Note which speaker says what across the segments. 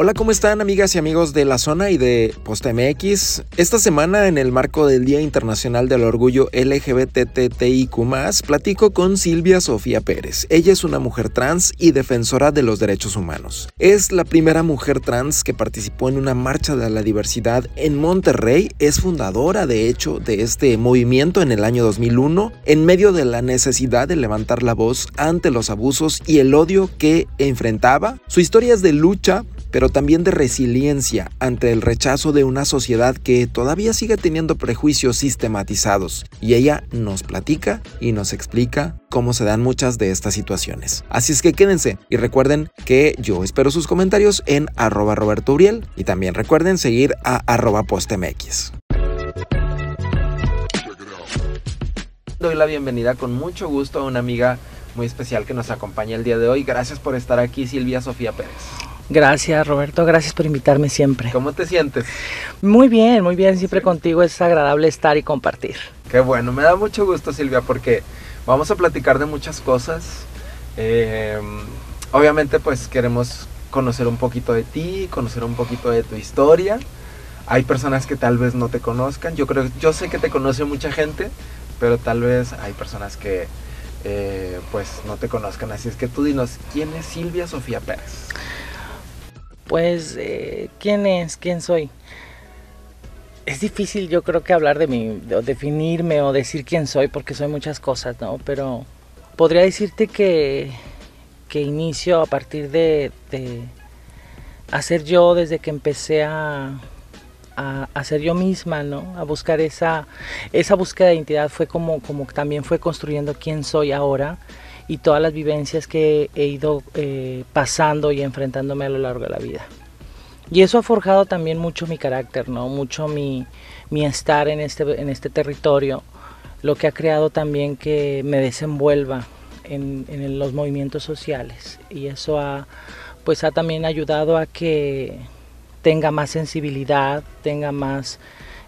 Speaker 1: Hola, ¿cómo están amigas y amigos de la zona y de Posta MX? Esta semana, en el marco del Día Internacional del Orgullo LGBTTIQ, platico con Silvia Sofía Pérez. Ella es una mujer trans y defensora de los derechos humanos. Es la primera mujer trans que participó en una marcha de la diversidad en Monterrey. Es fundadora, de hecho, de este movimiento en el año 2001, en medio de la necesidad de levantar la voz ante los abusos y el odio que enfrentaba. Su historia es de lucha pero también de resiliencia ante el rechazo de una sociedad que todavía sigue teniendo prejuicios sistematizados. Y ella nos platica y nos explica cómo se dan muchas de estas situaciones. Así es que quédense y recuerden que yo espero sus comentarios en arroba Roberto Uriel y también recuerden seguir a arroba postmx. Doy la bienvenida con mucho gusto a una amiga muy especial que nos acompaña el día de hoy. Gracias por estar aquí, Silvia Sofía Pérez.
Speaker 2: Gracias Roberto, gracias por invitarme siempre.
Speaker 1: ¿Cómo te sientes?
Speaker 2: Muy bien, muy bien, siempre contigo es agradable estar y compartir.
Speaker 1: Qué bueno, me da mucho gusto Silvia porque vamos a platicar de muchas cosas. Eh, obviamente pues queremos conocer un poquito de ti, conocer un poquito de tu historia. Hay personas que tal vez no te conozcan, yo creo, yo sé que te conoce mucha gente, pero tal vez hay personas que eh, pues no te conozcan. Así es que tú dinos, ¿quién es Silvia Sofía Pérez?
Speaker 2: Pues, ¿quién es? ¿Quién soy? Es difícil yo creo que hablar de mí, o definirme o decir quién soy, porque soy muchas cosas, ¿no? Pero podría decirte que, que inicio a partir de, de hacer yo desde que empecé a, a, a, ser yo misma, ¿no? A buscar esa, esa búsqueda de identidad fue como, como también fue construyendo quién soy ahora y todas las vivencias que he ido eh, pasando y enfrentándome a lo largo de la vida. Y eso ha forjado también mucho mi carácter, ¿no? mucho mi, mi estar en este, en este territorio, lo que ha creado también que me desenvuelva en, en los movimientos sociales. Y eso ha, pues ha también ayudado a que tenga más sensibilidad, tenga más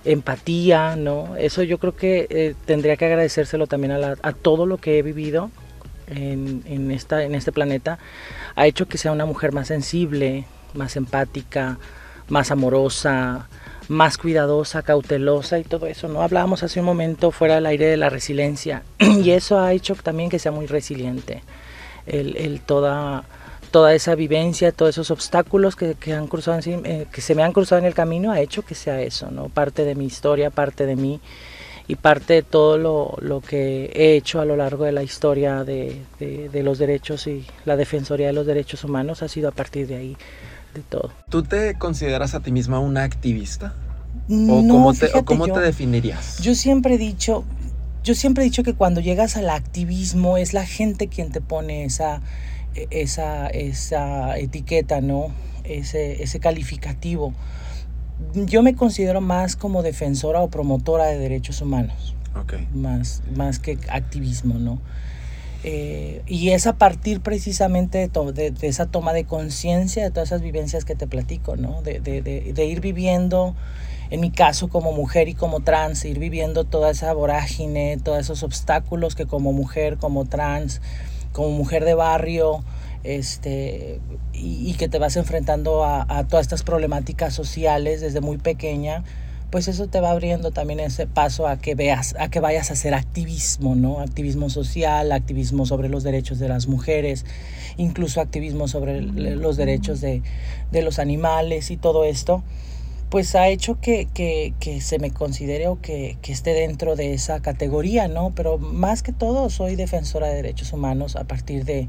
Speaker 2: empatía, ¿no? Eso yo creo que eh, tendría que agradecérselo también a, la, a todo lo que he vivido en, en, esta, en este planeta ha hecho que sea una mujer más sensible, más empática, más amorosa, más cuidadosa, cautelosa y todo eso, ¿no? Hablábamos hace un momento fuera del aire de la resiliencia y eso ha hecho también que sea muy resiliente. El, el toda, toda esa vivencia, todos esos obstáculos que, que han cruzado eh, que se me han cruzado en el camino ha hecho que sea eso, ¿no? Parte de mi historia, parte de mí y parte de todo lo, lo, que he hecho a lo largo de la historia de, de, de, los derechos y la Defensoría de los Derechos Humanos ha sido a partir de ahí, de todo.
Speaker 1: ¿Tú te consideras a ti misma una activista? ¿O
Speaker 2: no,
Speaker 1: cómo, te, o cómo yo, te definirías?
Speaker 2: Yo siempre he dicho, yo siempre he dicho que cuando llegas al activismo es la gente quien te pone esa, esa, esa etiqueta, ¿no? Ese, ese calificativo yo me considero más como defensora o promotora de derechos humanos.
Speaker 1: Okay.
Speaker 2: Más, más que activismo, ¿no? Eh, y es a partir precisamente de, de, de esa toma de conciencia de todas esas vivencias que te platico, ¿no? De, de, ir viviendo, en mi caso como mujer y como trans, ir viviendo toda esa vorágine, todos esos obstáculos que como mujer, como trans, como mujer de barrio, este, y, y, que te vas enfrentando a, a, todas estas problemáticas sociales desde muy pequeña, pues eso te va abriendo también ese paso a que veas, a que vayas a hacer activismo, ¿no? Activismo social, activismo sobre los derechos de las mujeres, incluso activismo sobre los derechos de, de los animales y todo esto pues ha hecho que, que, que, se me considere o que, que esté dentro de esa categoría, ¿no? Pero más que todo soy defensora de derechos humanos a partir de,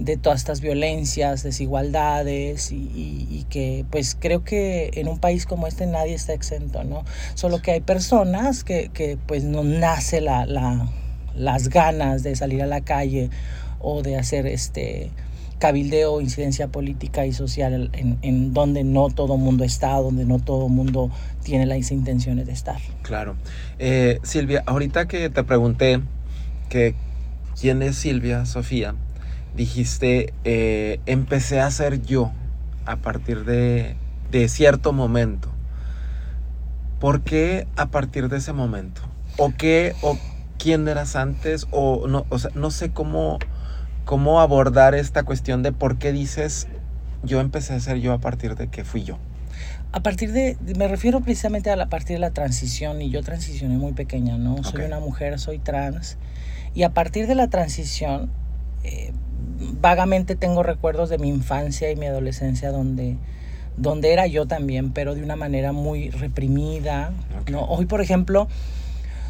Speaker 2: de todas estas violencias, desigualdades y, y, que pues creo que en un país como este nadie está exento, ¿no? Solo que hay personas que, que pues no nace la, la, las ganas de salir a la calle o de hacer este cabildeo, incidencia política y social en, en donde no todo mundo está, donde no todo mundo tiene las intenciones de estar.
Speaker 1: Claro. Eh, Silvia, ahorita que te pregunté que quién es Silvia Sofía, dijiste, eh, empecé a ser yo a partir de, de, cierto momento. ¿Por qué a partir de ese momento? ¿O qué, o quién eras antes? O no, o sea, no sé cómo, cómo abordar esta cuestión de por qué dices, yo empecé a ser yo a partir de que fui yo?
Speaker 2: A partir de, me refiero precisamente a la partir de la transición y yo transicioné muy pequeña, ¿no? Soy una mujer, soy trans y a partir de la transición eh, vagamente tengo recuerdos de mi infancia y mi adolescencia donde donde era yo también, pero de una manera muy reprimida, ¿no? Hoy, por ejemplo,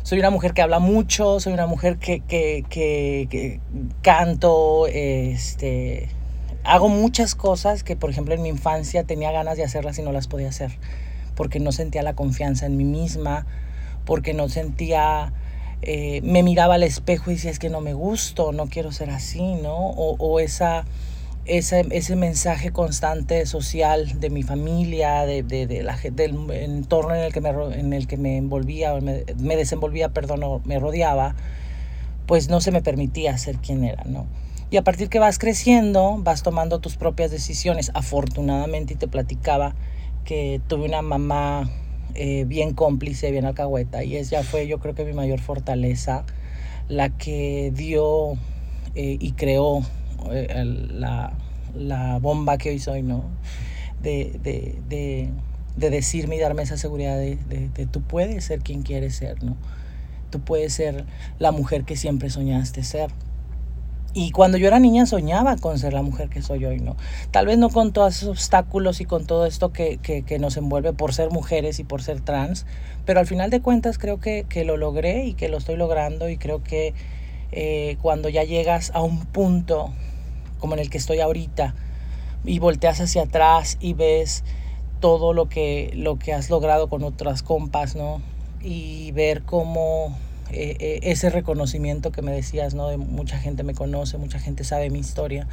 Speaker 2: soy una mujer que habla mucho, soy una mujer que, que, que, canto, este, hago muchas cosas que, por ejemplo, en mi infancia tenía ganas de hacerlas y no las podía hacer, porque no sentía la confianza en mí misma, porque no sentía, eh, me miraba al espejo y decía, es que no me gusto, no quiero ser así, ¿no? O, o esa ese, ese mensaje constante social de mi familia, de, de, la, del entorno en el que me, en el que me envolvía, me, me desenvolvía, perdón, me rodeaba, pues no se me permitía ser quien era, ¿no? Y a partir que vas creciendo, vas tomando tus propias decisiones. Afortunadamente, y te platicaba que tuve una mamá eh, bien cómplice, bien alcahueta, y ella fue yo creo que mi mayor fortaleza, la que dio eh, y creó eh, la, la, bomba que hoy soy, ¿no? De, de, de, de, decirme y darme esa seguridad de, de, tú puedes ser quien quieres ser, ¿no? Tú puedes ser la mujer que siempre soñaste ser. Y cuando yo era niña soñaba con ser la mujer que soy hoy, ¿no? Tal vez no con todos esos obstáculos y con todo esto que, que, que, nos envuelve por ser mujeres y por ser trans, pero al final de cuentas creo que, que lo logré y que lo estoy logrando y creo que eh, cuando ya llegas a un punto como en el que estoy ahorita, y volteas hacia atrás y ves todo lo que, lo que has logrado con otras compas, ¿no? Y ver cómo eh, eh, ese reconocimiento que me decías, ¿no? De mucha gente me conoce, mucha gente sabe mi historia.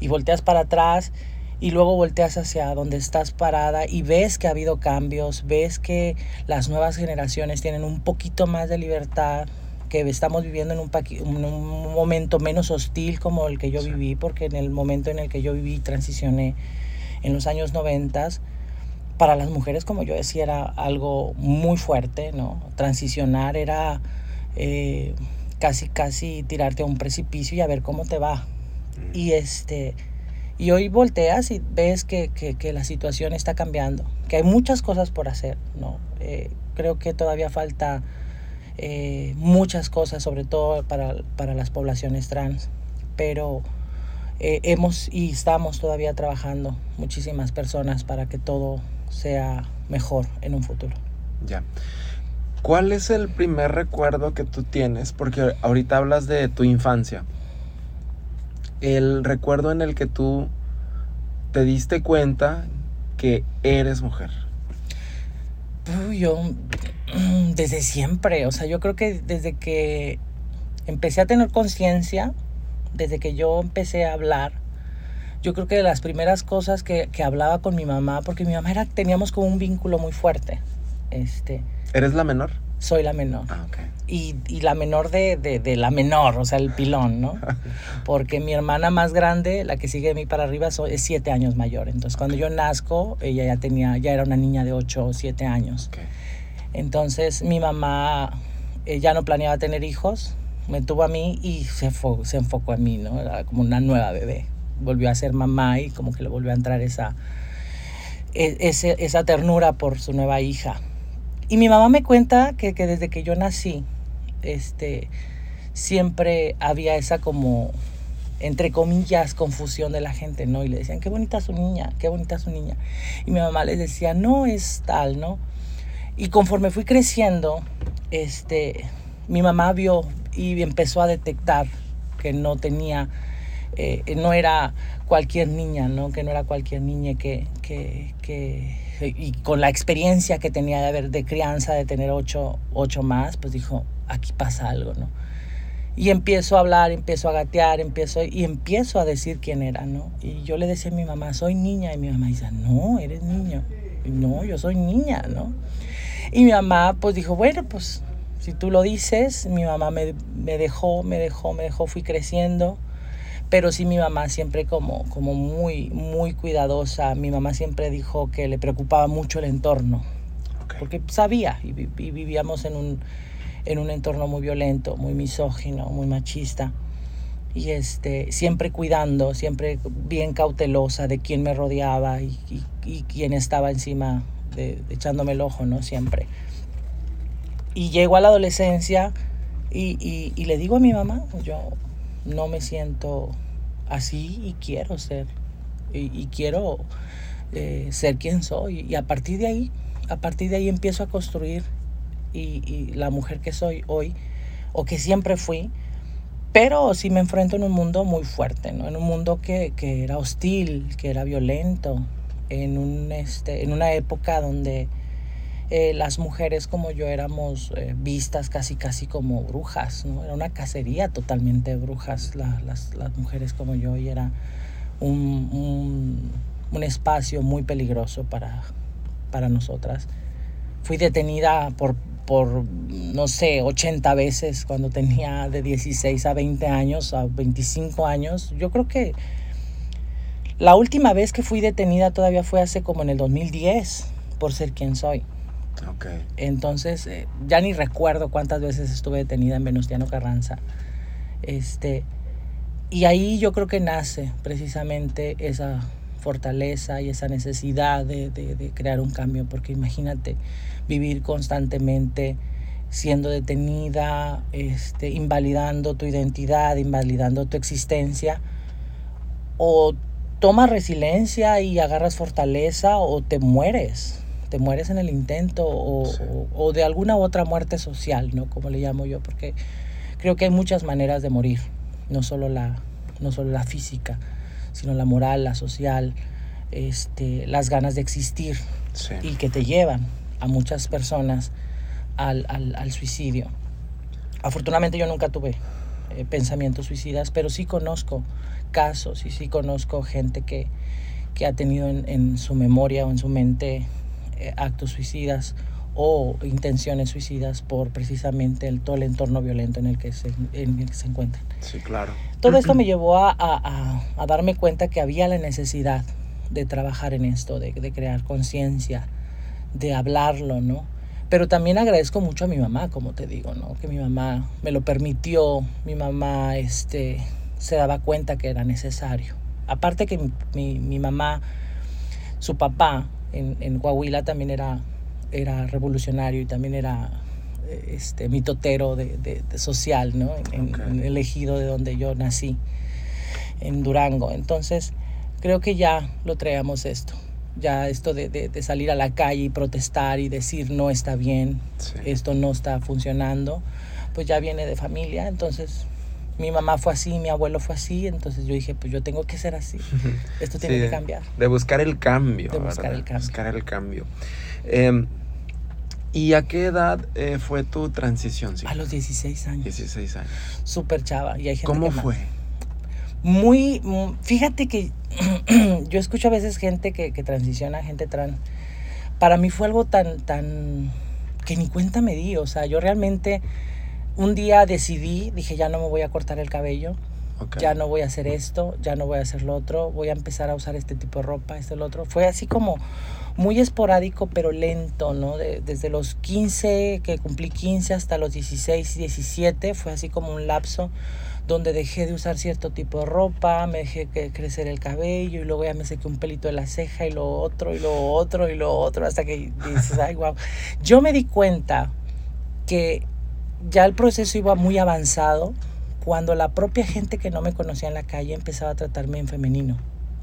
Speaker 2: Y volteas para atrás y luego volteas hacia donde estás parada y ves que ha habido cambios, ves que las nuevas generaciones tienen un poquito más de libertad, que estamos viviendo en un, un, momento menos hostil como el que yo viví, porque en el momento en el que yo viví transicioné en los años 90, para las mujeres, como yo decía, era algo muy fuerte, ¿no? Transicionar era eh, casi, casi tirarte a un precipicio y a ver cómo te va. Mm. Y este... Y hoy volteas y ves que, que, que, la situación está cambiando, que hay muchas cosas por hacer, ¿no? Eh, creo que todavía falta eh, muchas cosas, sobre todo para, para las poblaciones trans, pero eh, hemos y estamos todavía trabajando muchísimas personas para que todo sea mejor en un futuro.
Speaker 1: Ya. ¿Cuál es el primer recuerdo que tú tienes? Porque ahorita hablas de tu infancia. El recuerdo en el que tú te diste cuenta que eres mujer.
Speaker 2: yo Mm, desde siempre, o sea, yo creo que desde que empecé a tener conciencia, desde que yo empecé a hablar, yo creo que de las primeras cosas que, que, hablaba con mi mamá, porque mi mamá era, teníamos como un vínculo muy fuerte. Este,
Speaker 1: ¿Eres la menor?
Speaker 2: Soy la menor. Ah, okay. y, y, la menor de, de, de, la menor, o sea, el pilón, ¿no? Porque mi hermana más grande, la que sigue de mí para arriba, es siete años mayor. Entonces, cuando yo nazco, ella ya tenía, ya era una niña de ocho o siete años. Okay. Entonces mi mamá eh, ya no planeaba tener hijos, me tuvo a mí y se, se enfocó en mí, ¿no? Era como una nueva bebé. Volvió a ser mamá y como que le volvió a entrar esa, e, esa ternura por su nueva hija. Y mi mamá me cuenta que, que desde que yo nací, este, siempre había esa como, entre comillas, confusión de la gente, ¿no? Y le decían, qué bonita su niña, qué bonita su niña. Y mi mamá les decía, no es tal, ¿no? Y conforme fui creciendo, este, mi mamá vio y empezó a detectar que no tenía, eh, no era cualquier niña, ¿no? Que no era cualquier niña que, que, que, y con la experiencia que tenía de haber de crianza, de tener ocho, ocho más, pues dijo, aquí pasa algo, ¿no? Y empiezo a hablar, empiezo a gatear, empiezo, y empiezo a decir quién era, ¿no? Y yo le decía a mi mamá, soy niña, y mi mamá dice, no, eres niño. no, yo soy niña, ¿no? Y mi mamá pues dijo, bueno, pues si tú lo dices, mi mamá me, me dejó, me dejó, me dejó, fui creciendo pero sí mi mamá siempre como, como muy, muy cuidadosa. Mi mamá siempre dijo que le preocupaba mucho el entorno, okay. porque sabía y, y, vivíamos en un, en un entorno muy violento, muy misógino, muy machista. y este, siempre cuidando, siempre bien cautelosa de quién me rodeaba y, quién estaba encima de, echándome el ojo, ¿no? Siempre. Y llego a la adolescencia y, le digo a mi mamá, yo no me siento así y quiero ser, y, quiero eh, ser quien soy. Y a partir de ahí, a partir de ahí empiezo a construir y la mujer que soy hoy, o que siempre fui, pero sí me enfrento en un mundo muy fuerte, ¿no? En un mundo que, que era hostil, que era violento, en, un, este, en una época donde eh, las mujeres como yo éramos eh, vistas casi casi como brujas, ¿no? Era una cacería totalmente de brujas las, las, mujeres como yo y era un, un, un espacio muy peligroso para, para nosotras. Fui detenida por por, no sé, 80 veces cuando tenía de 16 a 20 años, a 25 años. Yo creo que la última vez que fui detenida todavía fue hace como en el 2010, por ser quien soy. Okay. Entonces, eh, ya ni recuerdo cuántas veces estuve detenida en Venustiano Carranza. Este, y ahí yo creo que nace precisamente esa fortaleza y esa necesidad de, de crear un cambio, porque imagínate, vivir constantemente siendo detenida, este, invalidando tu identidad, invalidando tu existencia, o tomas resiliencia y agarras fortaleza o te mueres, te mueres en el intento o, o, de alguna otra muerte social, ¿no? Como le llamo yo, porque creo que hay muchas maneras de morir, no solo la, no solo la física, sino la moral, la social, este, las ganas de existir y que te llevan a muchas personas al, suicidio. Afortunadamente yo nunca tuve eh, pensamientos suicidas, pero sí conozco casos y sí conozco gente que, ha tenido en, su memoria o en su mente actos suicidas o intenciones suicidas por precisamente el, todo el entorno violento en el que se, en se encuentran.
Speaker 1: Sí, claro.
Speaker 2: Todo esto me llevó a, darme cuenta que había la necesidad de trabajar en esto, de, de crear conciencia, de hablarlo, ¿no? Pero también agradezco mucho a mi mamá, como te digo, ¿no? Que mi mamá me lo permitió, mi mamá este, se daba cuenta que era necesario. Aparte que mi, mi, mamá, su papá en, en, Coahuila también era, era revolucionario y también era este, mitotero de, de, social, ¿no? En, elegido de donde yo nací, en Durango. Entonces, creo que ya lo traíamos esto ya esto de, de, salir a la calle y protestar y decir no está bien, esto no está funcionando, pues ya viene de familia, entonces mi mamá fue así, mi abuelo fue así, entonces yo dije, pues yo tengo que ser así, esto tiene que cambiar.
Speaker 1: De buscar el cambio.
Speaker 2: De buscar el cambio.
Speaker 1: Buscar el cambio. Em, ¿Y a qué edad eh, fue tu transición?
Speaker 2: A los 16 años.
Speaker 1: 16 años.
Speaker 2: Súper chava. Y hay gente
Speaker 1: ¿Cómo fue?
Speaker 2: Muy, fíjate que yo escucho a veces gente que, que transiciona, gente trans. Para mí fue algo tan, tan, que ni cuenta me di. O sea, yo realmente un día decidí, dije, ya no me voy a cortar el cabello, ya no voy a hacer esto, ya no voy a hacer lo otro, voy a empezar a usar este tipo de ropa, este lo otro. Fue así como muy esporádico, pero lento, ¿no? desde los 15, que cumplí 15 hasta los 16, 17, fue así como un lapso donde dejé de usar cierto tipo de ropa, me dejé crecer el cabello y luego ya me sequé un pelito de la ceja y lo otro y lo otro y lo otro hasta que dices, ay, wow. Yo me di cuenta que ya el proceso iba muy avanzado cuando la propia gente que no me conocía en la calle empezaba a tratarme en femenino.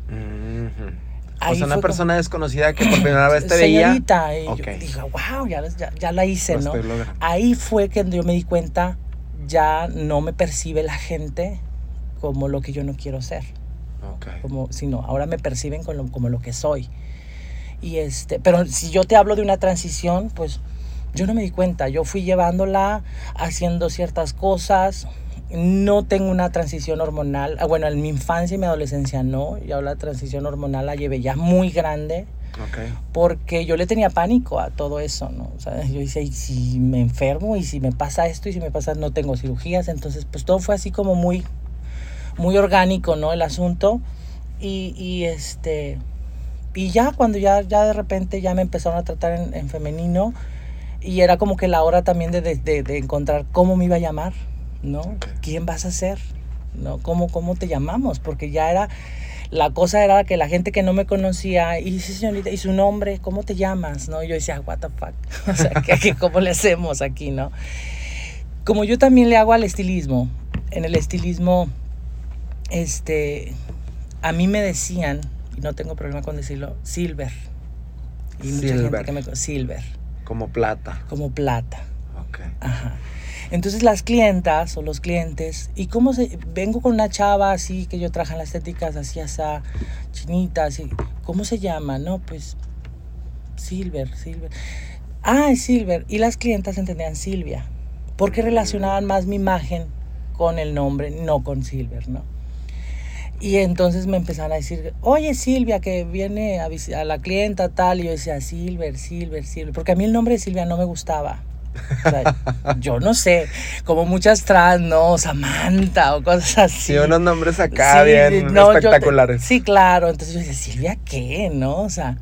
Speaker 1: o sea, una persona desconocida que por primera vez te veía.
Speaker 2: Y yo dije, wow, ya, ya, la hice, ¿no? Ahí fue que yo me di cuenta, ya no me percibe la gente como lo que yo no quiero ser. Como, sino ahora me perciben como lo que soy. Y este, pero si yo te hablo de una transición, pues yo no me di cuenta. Yo fui llevándola, haciendo ciertas cosas. No tengo una transición hormonal. Ah, bueno, en mi infancia y mi adolescencia no. Yo la transición hormonal la llevé ya muy grande. Porque yo le tenía pánico a todo eso, ¿no? O sea, yo decía, y si me enfermo, y si me pasa esto, y si me pasa, no tengo cirugías. Entonces, pues todo fue así como muy, muy orgánico, ¿no? El asunto. Y, y este, y ya cuando ya, ya de repente ya me empezaron a tratar en, femenino, y era como que la hora también de, de, de, encontrar cómo me iba a llamar, ¿no? ¿Quién vas a ser? ¿no? ¿Cómo, cómo te llamamos? Porque ya era, la cosa era que la gente que no me conocía, y dice, señorita, ¿y su nombre? ¿Cómo te llamas? ¿No? Y yo decía, what the fuck, o sea, ¿qué, ¿cómo le hacemos aquí, no? Como yo también le hago al estilismo, en el estilismo, este, a mí me decían, y no tengo problema con decirlo, silver. Y mucha
Speaker 1: Silver.
Speaker 2: gente que me... Silver,
Speaker 1: Como plata.
Speaker 2: como plata.
Speaker 1: Ok.
Speaker 2: Ajá. Entonces las clientas o los clientes, ¿y cómo se...? Vengo con una chava así, que yo traje en las estéticas, así, asa, chinita, así. ¿Cómo se llama? No, pues... Silver, Silver. Ah, es Silver. Y las clientas entendían Silvia. Porque relacionaban más mi imagen con el nombre, no con Silver, ¿no? Y entonces me empezaron a decir, oye Silvia, que viene a, a la clienta tal. Y yo decía, Silver, Silver, Silver. Porque a mí el nombre de Silvia no me gustaba. O sea, yo no sé, como muchas trans, ¿no? Samantha o cosas así.
Speaker 1: Sí, unos nombres acá
Speaker 2: Sí,
Speaker 1: bien
Speaker 2: no, te-
Speaker 1: espectaculares.
Speaker 2: sí, claro. Entonces yo decía, Silvia, ¿qué? ¿No? O sea,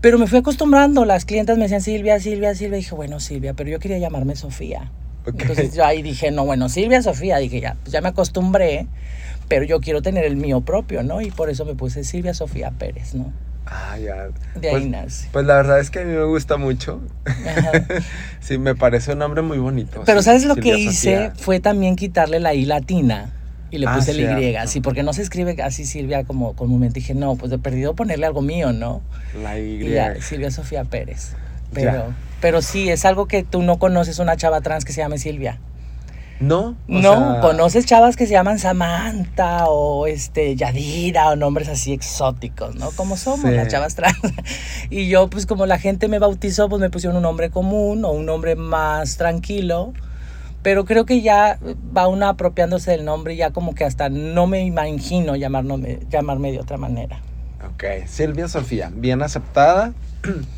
Speaker 2: pero me fui acostumbrando. Las clientas me decían Silvia, Silvia, Silvia. Y dije, bueno, Silvia, pero yo quería llamarme Sofía. Entonces yo ahí dije, no, bueno, Silvia, Sofía. Dije, ya, pues ya me acostumbré, pero yo quiero tener el mío propio, ¿no? Y por eso me puse Silvia Sofía Pérez, ¿no?
Speaker 1: Ah, ya.
Speaker 2: De
Speaker 1: pues,
Speaker 2: ahí nace.
Speaker 1: Pues la verdad es que a mí me gusta mucho.
Speaker 2: Ajá.
Speaker 1: sí, me parece un nombre muy bonito.
Speaker 2: Pero
Speaker 1: sí,
Speaker 2: ¿sabes lo
Speaker 1: Silvia
Speaker 2: que hice?
Speaker 1: Sofía.
Speaker 2: Fue también quitarle la I latina. Y le
Speaker 1: Ah,
Speaker 2: puse el Y,
Speaker 1: cierto.
Speaker 2: sí, porque no se escribe así Silvia como comúnmente. Dije, no, pues de perdido ponerle algo mío, ¿no?
Speaker 1: La Y.
Speaker 2: Y ya, Silvia Sofía Pérez.
Speaker 1: Ya.
Speaker 2: Pero, pero sí, es algo que tú no conoces una chava trans que se llame Silvia.
Speaker 1: No, o
Speaker 2: no,
Speaker 1: sea,
Speaker 2: conoces chavas que se llaman Samantha o este Yadira o nombres así exóticos, ¿no? Como somos
Speaker 1: Sí.
Speaker 2: las chavas trans. Y yo, pues como la gente me bautizó, pues me pusieron un nombre común o un nombre más tranquilo. Pero creo que ya va una apropiándose del nombre y ya como que hasta no me imagino llamarme, llamarme de otra manera.
Speaker 1: Ok, Silvia Sofía, bien aceptada.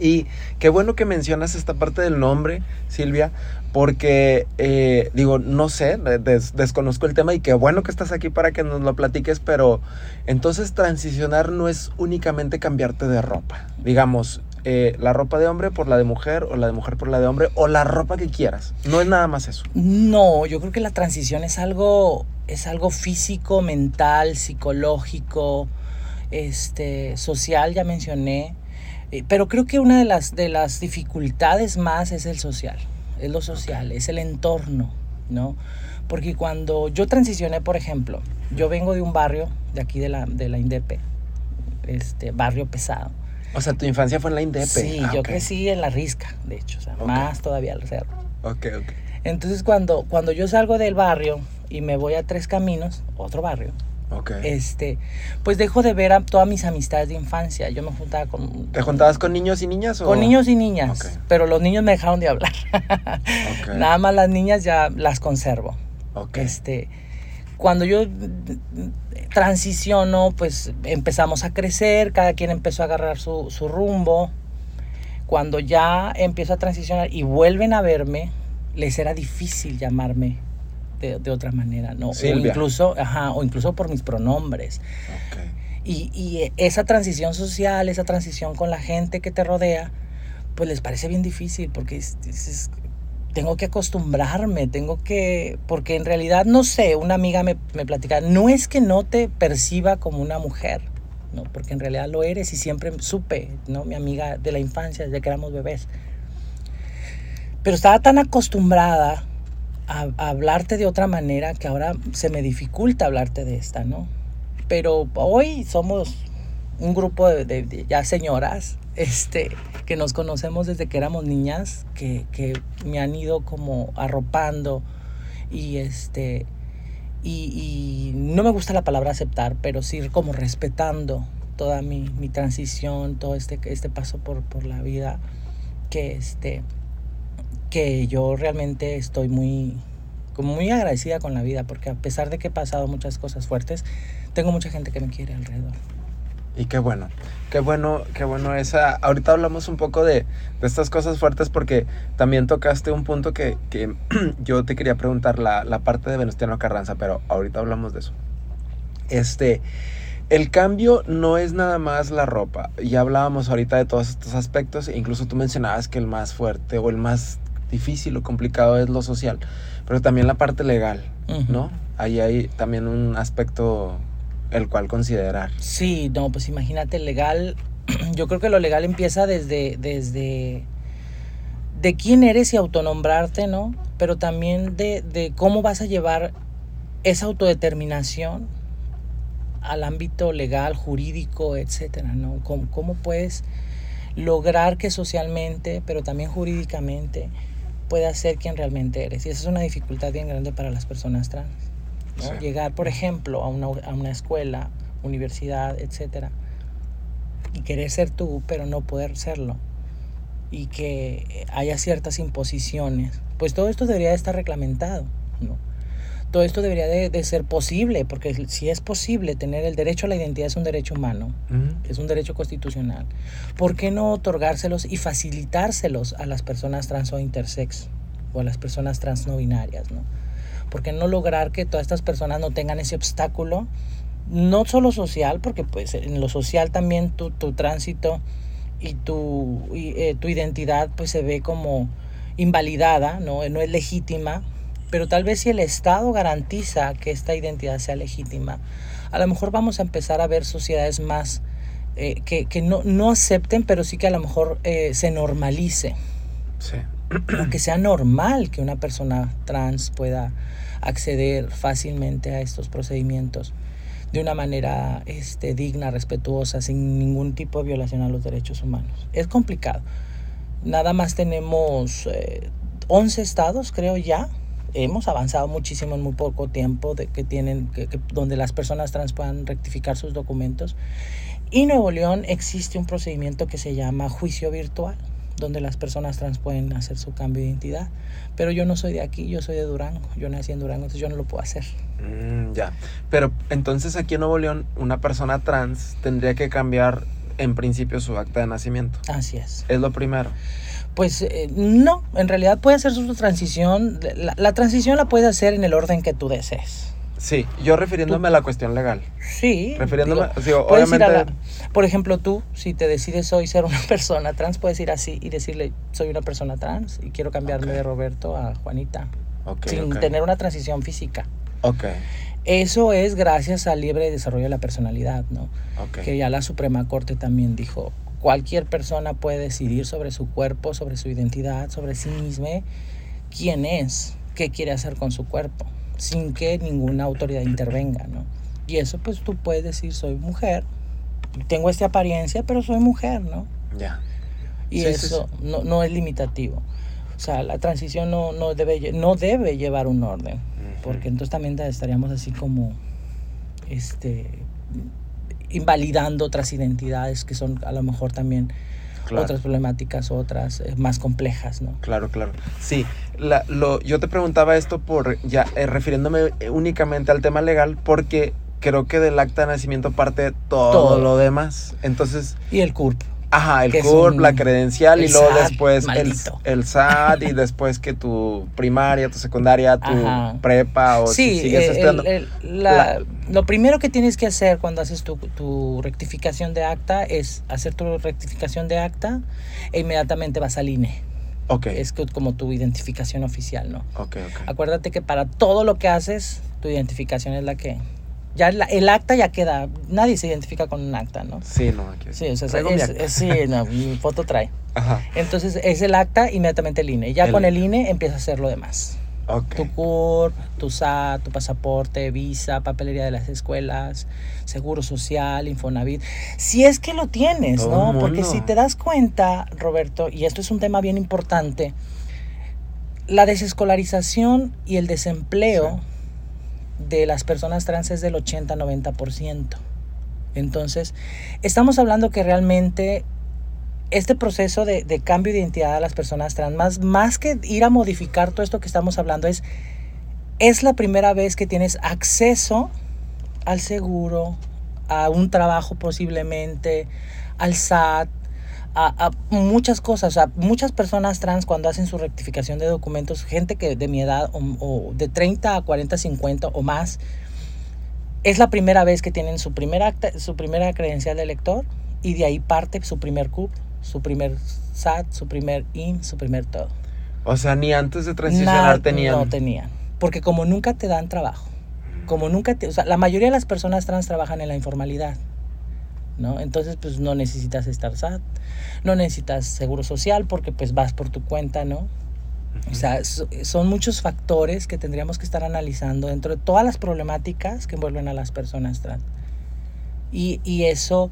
Speaker 1: Y qué bueno que mencionas esta parte del nombre, Silvia, porque eh, digo, no sé, des- desconozco el tema y qué bueno que estás aquí para que nos lo platiques, pero entonces transicionar no es únicamente cambiarte de ropa. Digamos, eh, la ropa de hombre por la de mujer o la de mujer por la de hombre o la ropa que quieras. No es nada más eso.
Speaker 2: No, yo creo que la transición es algo, es algo físico, mental, psicológico, este, social, ya mencioné. Eh, Pero creo que una de las, de las dificultades más es el social, es lo social, es el entorno, ¿no? Porque cuando yo transicioné, por ejemplo, yo vengo de un barrio de aquí de la, de la Indepe, este, barrio pesado.
Speaker 1: O sea, tu infancia fue en la INDEP.
Speaker 2: Sí,
Speaker 1: Ah,
Speaker 2: yo crecí en la Risca, de hecho, o sea, más todavía al cerro.
Speaker 1: Ok, ok.
Speaker 2: Entonces cuando, cuando yo salgo del barrio y me voy a Tres Caminos, otro barrio, Este, pues dejo de ver a todas mis amistades de infancia. Yo me juntaba con,
Speaker 1: ¿Te juntabas con niños y niñas? O?
Speaker 2: con niños y niñas, pero los niños me dejaron de hablar. Nada más las niñas ya las conservo. Este, cuando yo transiciono, pues empezamos a crecer, cada quien empezó a agarrar su, su rumbo. Cuando ya empiezo a transicionar y vuelven a verme, les era difícil llamarme de, de otra manera, ¿no? O incluso, ajá, o incluso por mis pronombres. Y, y esa transición social, esa transición con la gente que te rodea, pues les parece bien difícil porque es- es- es- tengo que acostumbrarme, tengo que, porque en realidad no sé, una amiga me, me platicaba, no es que no te perciba como una mujer, ¿no? porque en realidad lo eres y siempre supe, ¿no? mi amiga de la infancia, desde que éramos bebés. Pero estaba tan acostumbrada hablarte de otra manera que ahora se me dificulta hablarte de esta, ¿no? Pero hoy somos un grupo de, de- ya señoras este, que nos conocemos desde que éramos niñas, que, que me han ido como arropando y este y, y no me gusta la palabra aceptar, pero sí como respetando toda mi, mi transición, todo este, este paso por, por la vida, que este que yo realmente estoy muy como muy agradecida con la vida porque a pesar de que he pasado muchas cosas fuertes tengo mucha gente que me quiere alrededor
Speaker 1: Y qué bueno, qué bueno, qué bueno esa. Ahorita hablamos un poco de, de estas cosas fuertes porque también tocaste un punto que, que yo te quería preguntar, la, la parte de Venustiano Carranza, pero ahorita hablamos de eso. Este, el cambio no es nada más la ropa. Ya hablábamos ahorita de todos estos aspectos, e incluso tú mencionabas que el más fuerte o el más difícil o complicado es lo social. Pero también la parte legal, ¿no? Ahí hay también un aspecto el cual considerar.
Speaker 2: Sí, no, pues imagínate, legal, yo creo que lo legal empieza desde, desde de quién eres y autonombrarte, ¿no? Pero también de, de cómo vas a llevar esa autodeterminación al ámbito legal, jurídico, etcétera, ¿no? ¿Cómo, ¿Cómo, puedes lograr que socialmente, pero también jurídicamente, puedas ser quien realmente eres? Y esa es una dificultad bien grande para las personas trans. Llegar, por ejemplo, a una, a una escuela, universidad, etcétera, y querer ser tú, pero no poder serlo. Y que haya ciertas imposiciones. Pues todo esto debería estar reglamentado, ¿no? Todo esto debería de, ser posible, porque si es posible tener el derecho a la identidad es un derecho humano, es un derecho constitucional. ¿Por qué no otorgárselos y facilitárselos a las personas trans o intersex o a las personas trans no binarias? ¿no? ¿Por qué no lograr que todas estas personas no tengan ese obstáculo? No solo social, porque pues en lo social también tu, tu tránsito y tu, eh, tu identidad pues se ve como invalidada, ¿no? no es legítima pero tal vez si el Estado garantiza que esta identidad sea legítima, a lo mejor vamos a empezar a ver sociedades más eh, que, que no, no, acepten, pero sí que a lo mejor eh, se normalice. Sí. que sea normal que una persona trans pueda acceder fácilmente a estos procedimientos de una manera este, digna, respetuosa, sin ningún tipo de violación a los derechos humanos. Es complicado. Nada más tenemos 11 eh, estados, creo ya, hemos avanzado muchísimo en muy poco tiempo de que tienen que, donde las personas trans puedan rectificar sus documentos. Y Nuevo León existe un procedimiento que se llama juicio virtual donde las personas trans pueden hacer su cambio de identidad. Pero yo no soy de aquí yo soy de Durango yo nací en Durango entonces yo no lo puedo hacer.
Speaker 1: Mm, ya. Pero entonces aquí en Nuevo León una persona trans tendría que cambiar en principio su acta de nacimiento.
Speaker 2: Así es.
Speaker 1: Es lo primero
Speaker 2: pues eh, no, en realidad puede hacer su transición, la, transición la puede hacer en el orden que tú desees.
Speaker 1: Sí, yo refiriéndome a la cuestión legal.
Speaker 2: Sí.
Speaker 1: Refiriéndome, obviamente...
Speaker 2: por ejemplo, tú, si te decides hoy ser una persona trans, puedes ir así y decirle, soy una persona trans y quiero cambiarme de Roberto a Juanita. sin tener una transición física.
Speaker 1: Ok.
Speaker 2: Eso es gracias al libre desarrollo de la personalidad, ¿no? Que ya la Suprema Corte también dijo, Cualquier persona puede decidir sobre su cuerpo, sobre su identidad, sobre sí misma, quién es, qué quiere hacer con su cuerpo, sin que ninguna autoridad intervenga, ¿no? Y eso pues tú puedes decir, soy mujer, tengo esta apariencia, pero soy mujer, ¿no?
Speaker 1: Ya.
Speaker 2: Y eso No, no, es limitativo. O sea, la transición no, no, debe, no debe llevar un orden, porque entonces también estaríamos así como, este, invalidando otras identidades que son a lo mejor también otras problemáticas, otras eh, más complejas, ¿no?
Speaker 1: Claro, claro. Sí, la, lo, yo te preguntaba esto por, ya eh, refiriéndome únicamente al tema legal, porque creo que del acta de nacimiento parte todo, todo. lo demás. Entonces...
Speaker 2: Y el CURP.
Speaker 1: Ajá, el CURP, la credencial y luego después el, el, SAT y después que tu primaria, tu secundaria, tu prepa o
Speaker 2: si sigues estudiando. lo primero que tienes que hacer cuando haces tu, tu, rectificación de acta es hacer tu rectificación de acta e inmediatamente vas al INE.
Speaker 1: Okay.
Speaker 2: Es como tu identificación oficial, ¿no?
Speaker 1: Okay, okay.
Speaker 2: Acuérdate que para todo lo que haces, tu identificación es la que ya el acta ya queda, nadie se identifica con un acta, ¿no?
Speaker 1: Sí, no, aquí.
Speaker 2: Sí, o sea, es, sí, no, mi foto trae. Ajá. Entonces es el acta, inmediatamente el INE. Ya con el INE empieza a hacer lo demás.
Speaker 1: Okay.
Speaker 2: Tu CURP, tu SAT, tu pasaporte, visa, papelería de las escuelas, seguro social, Infonavit. Si es que lo tienes, ¿no? Porque si te das cuenta, Roberto, y esto es un tema bien importante, la desescolarización y el desempleo de las personas trans es del 80-90%. Entonces, estamos hablando que realmente este proceso de, cambio de identidad a las personas trans, más, más que ir a modificar todo esto que estamos hablando, es, es la primera vez que tienes acceso al seguro, a un trabajo posiblemente, al SAT, a, muchas cosas. O muchas personas trans cuando hacen su rectificación de documentos, gente que de mi edad, o, de 30 a 40, 50 o más, es la primera vez que tienen su primera, su primera credencial de elector y de ahí parte su primer CUP, su primer SAT, su primer IN, su primer todo.
Speaker 1: O sea, ni antes de transicionar tenían.
Speaker 2: No tenían. Porque como nunca te dan trabajo, como nunca te, o sea, la mayoría de las personas trans trabajan en la informalidad. ¿No? Entonces, pues no necesitas estar SAT, no necesitas seguro social porque pues vas por tu cuenta, ¿no? O sea, son muchos factores que tendríamos que estar analizando dentro de todas las problemáticas que envuelven a las personas trans. Y, y eso,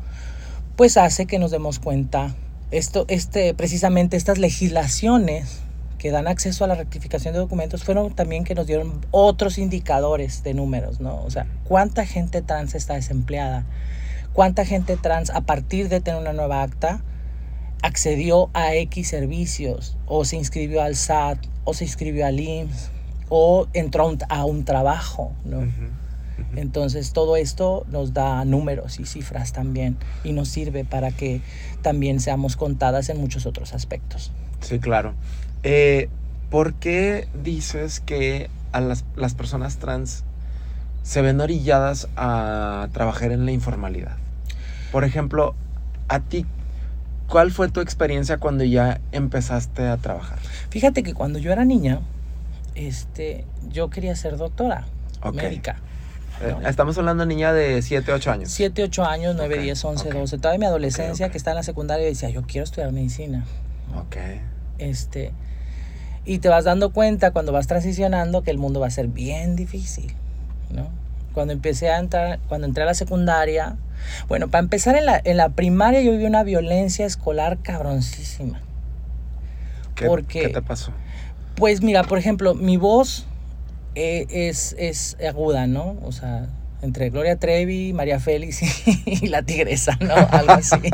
Speaker 2: pues hace que nos demos cuenta, esto, este, precisamente estas legislaciones que dan acceso a la rectificación de documentos fueron también que nos dieron otros indicadores de números, ¿no? O sea, cuánta gente trans está desempleada, cuánta gente trans a partir de tener una nueva acta accedió a X servicios o se inscribió al SAT o se inscribió al IMSS o entró a un, trabajo, ¿no? Entonces todo esto nos da números y cifras también y nos sirve para que también seamos contadas en muchos otros aspectos.
Speaker 1: Sí, claro. Eh, ¿Por qué dices que a las, las personas trans se ven orilladas a trabajar en la informalidad? Por ejemplo, a ti, ¿cuál fue tu experiencia cuando ya empezaste a trabajar?
Speaker 2: Fíjate que cuando yo era niña, este, yo quería ser doctora médica.
Speaker 1: Eh, estamos hablando de niña de 7, 8 años.
Speaker 2: 7, 8 años, 9, 10, 11, 12. Toda mi adolescencia que está en la secundaria decía, yo quiero estudiar medicina.
Speaker 1: Ok.
Speaker 2: Este, y te vas dando cuenta cuando vas transicionando que el mundo va a ser bien difícil, ¿no? Cuando empecé a entrar, cuando entré a la secundaria, bueno, para empezar en la, en la primaria yo viví una violencia escolar cabroncísima.
Speaker 1: ¿Qué, porque, ¿qué te pasó?
Speaker 2: Pues mira, por ejemplo, mi voz eh, es, es aguda, ¿no? O sea, entre Gloria Trevi, María Félix y, la tigresa, ¿no? Algo así.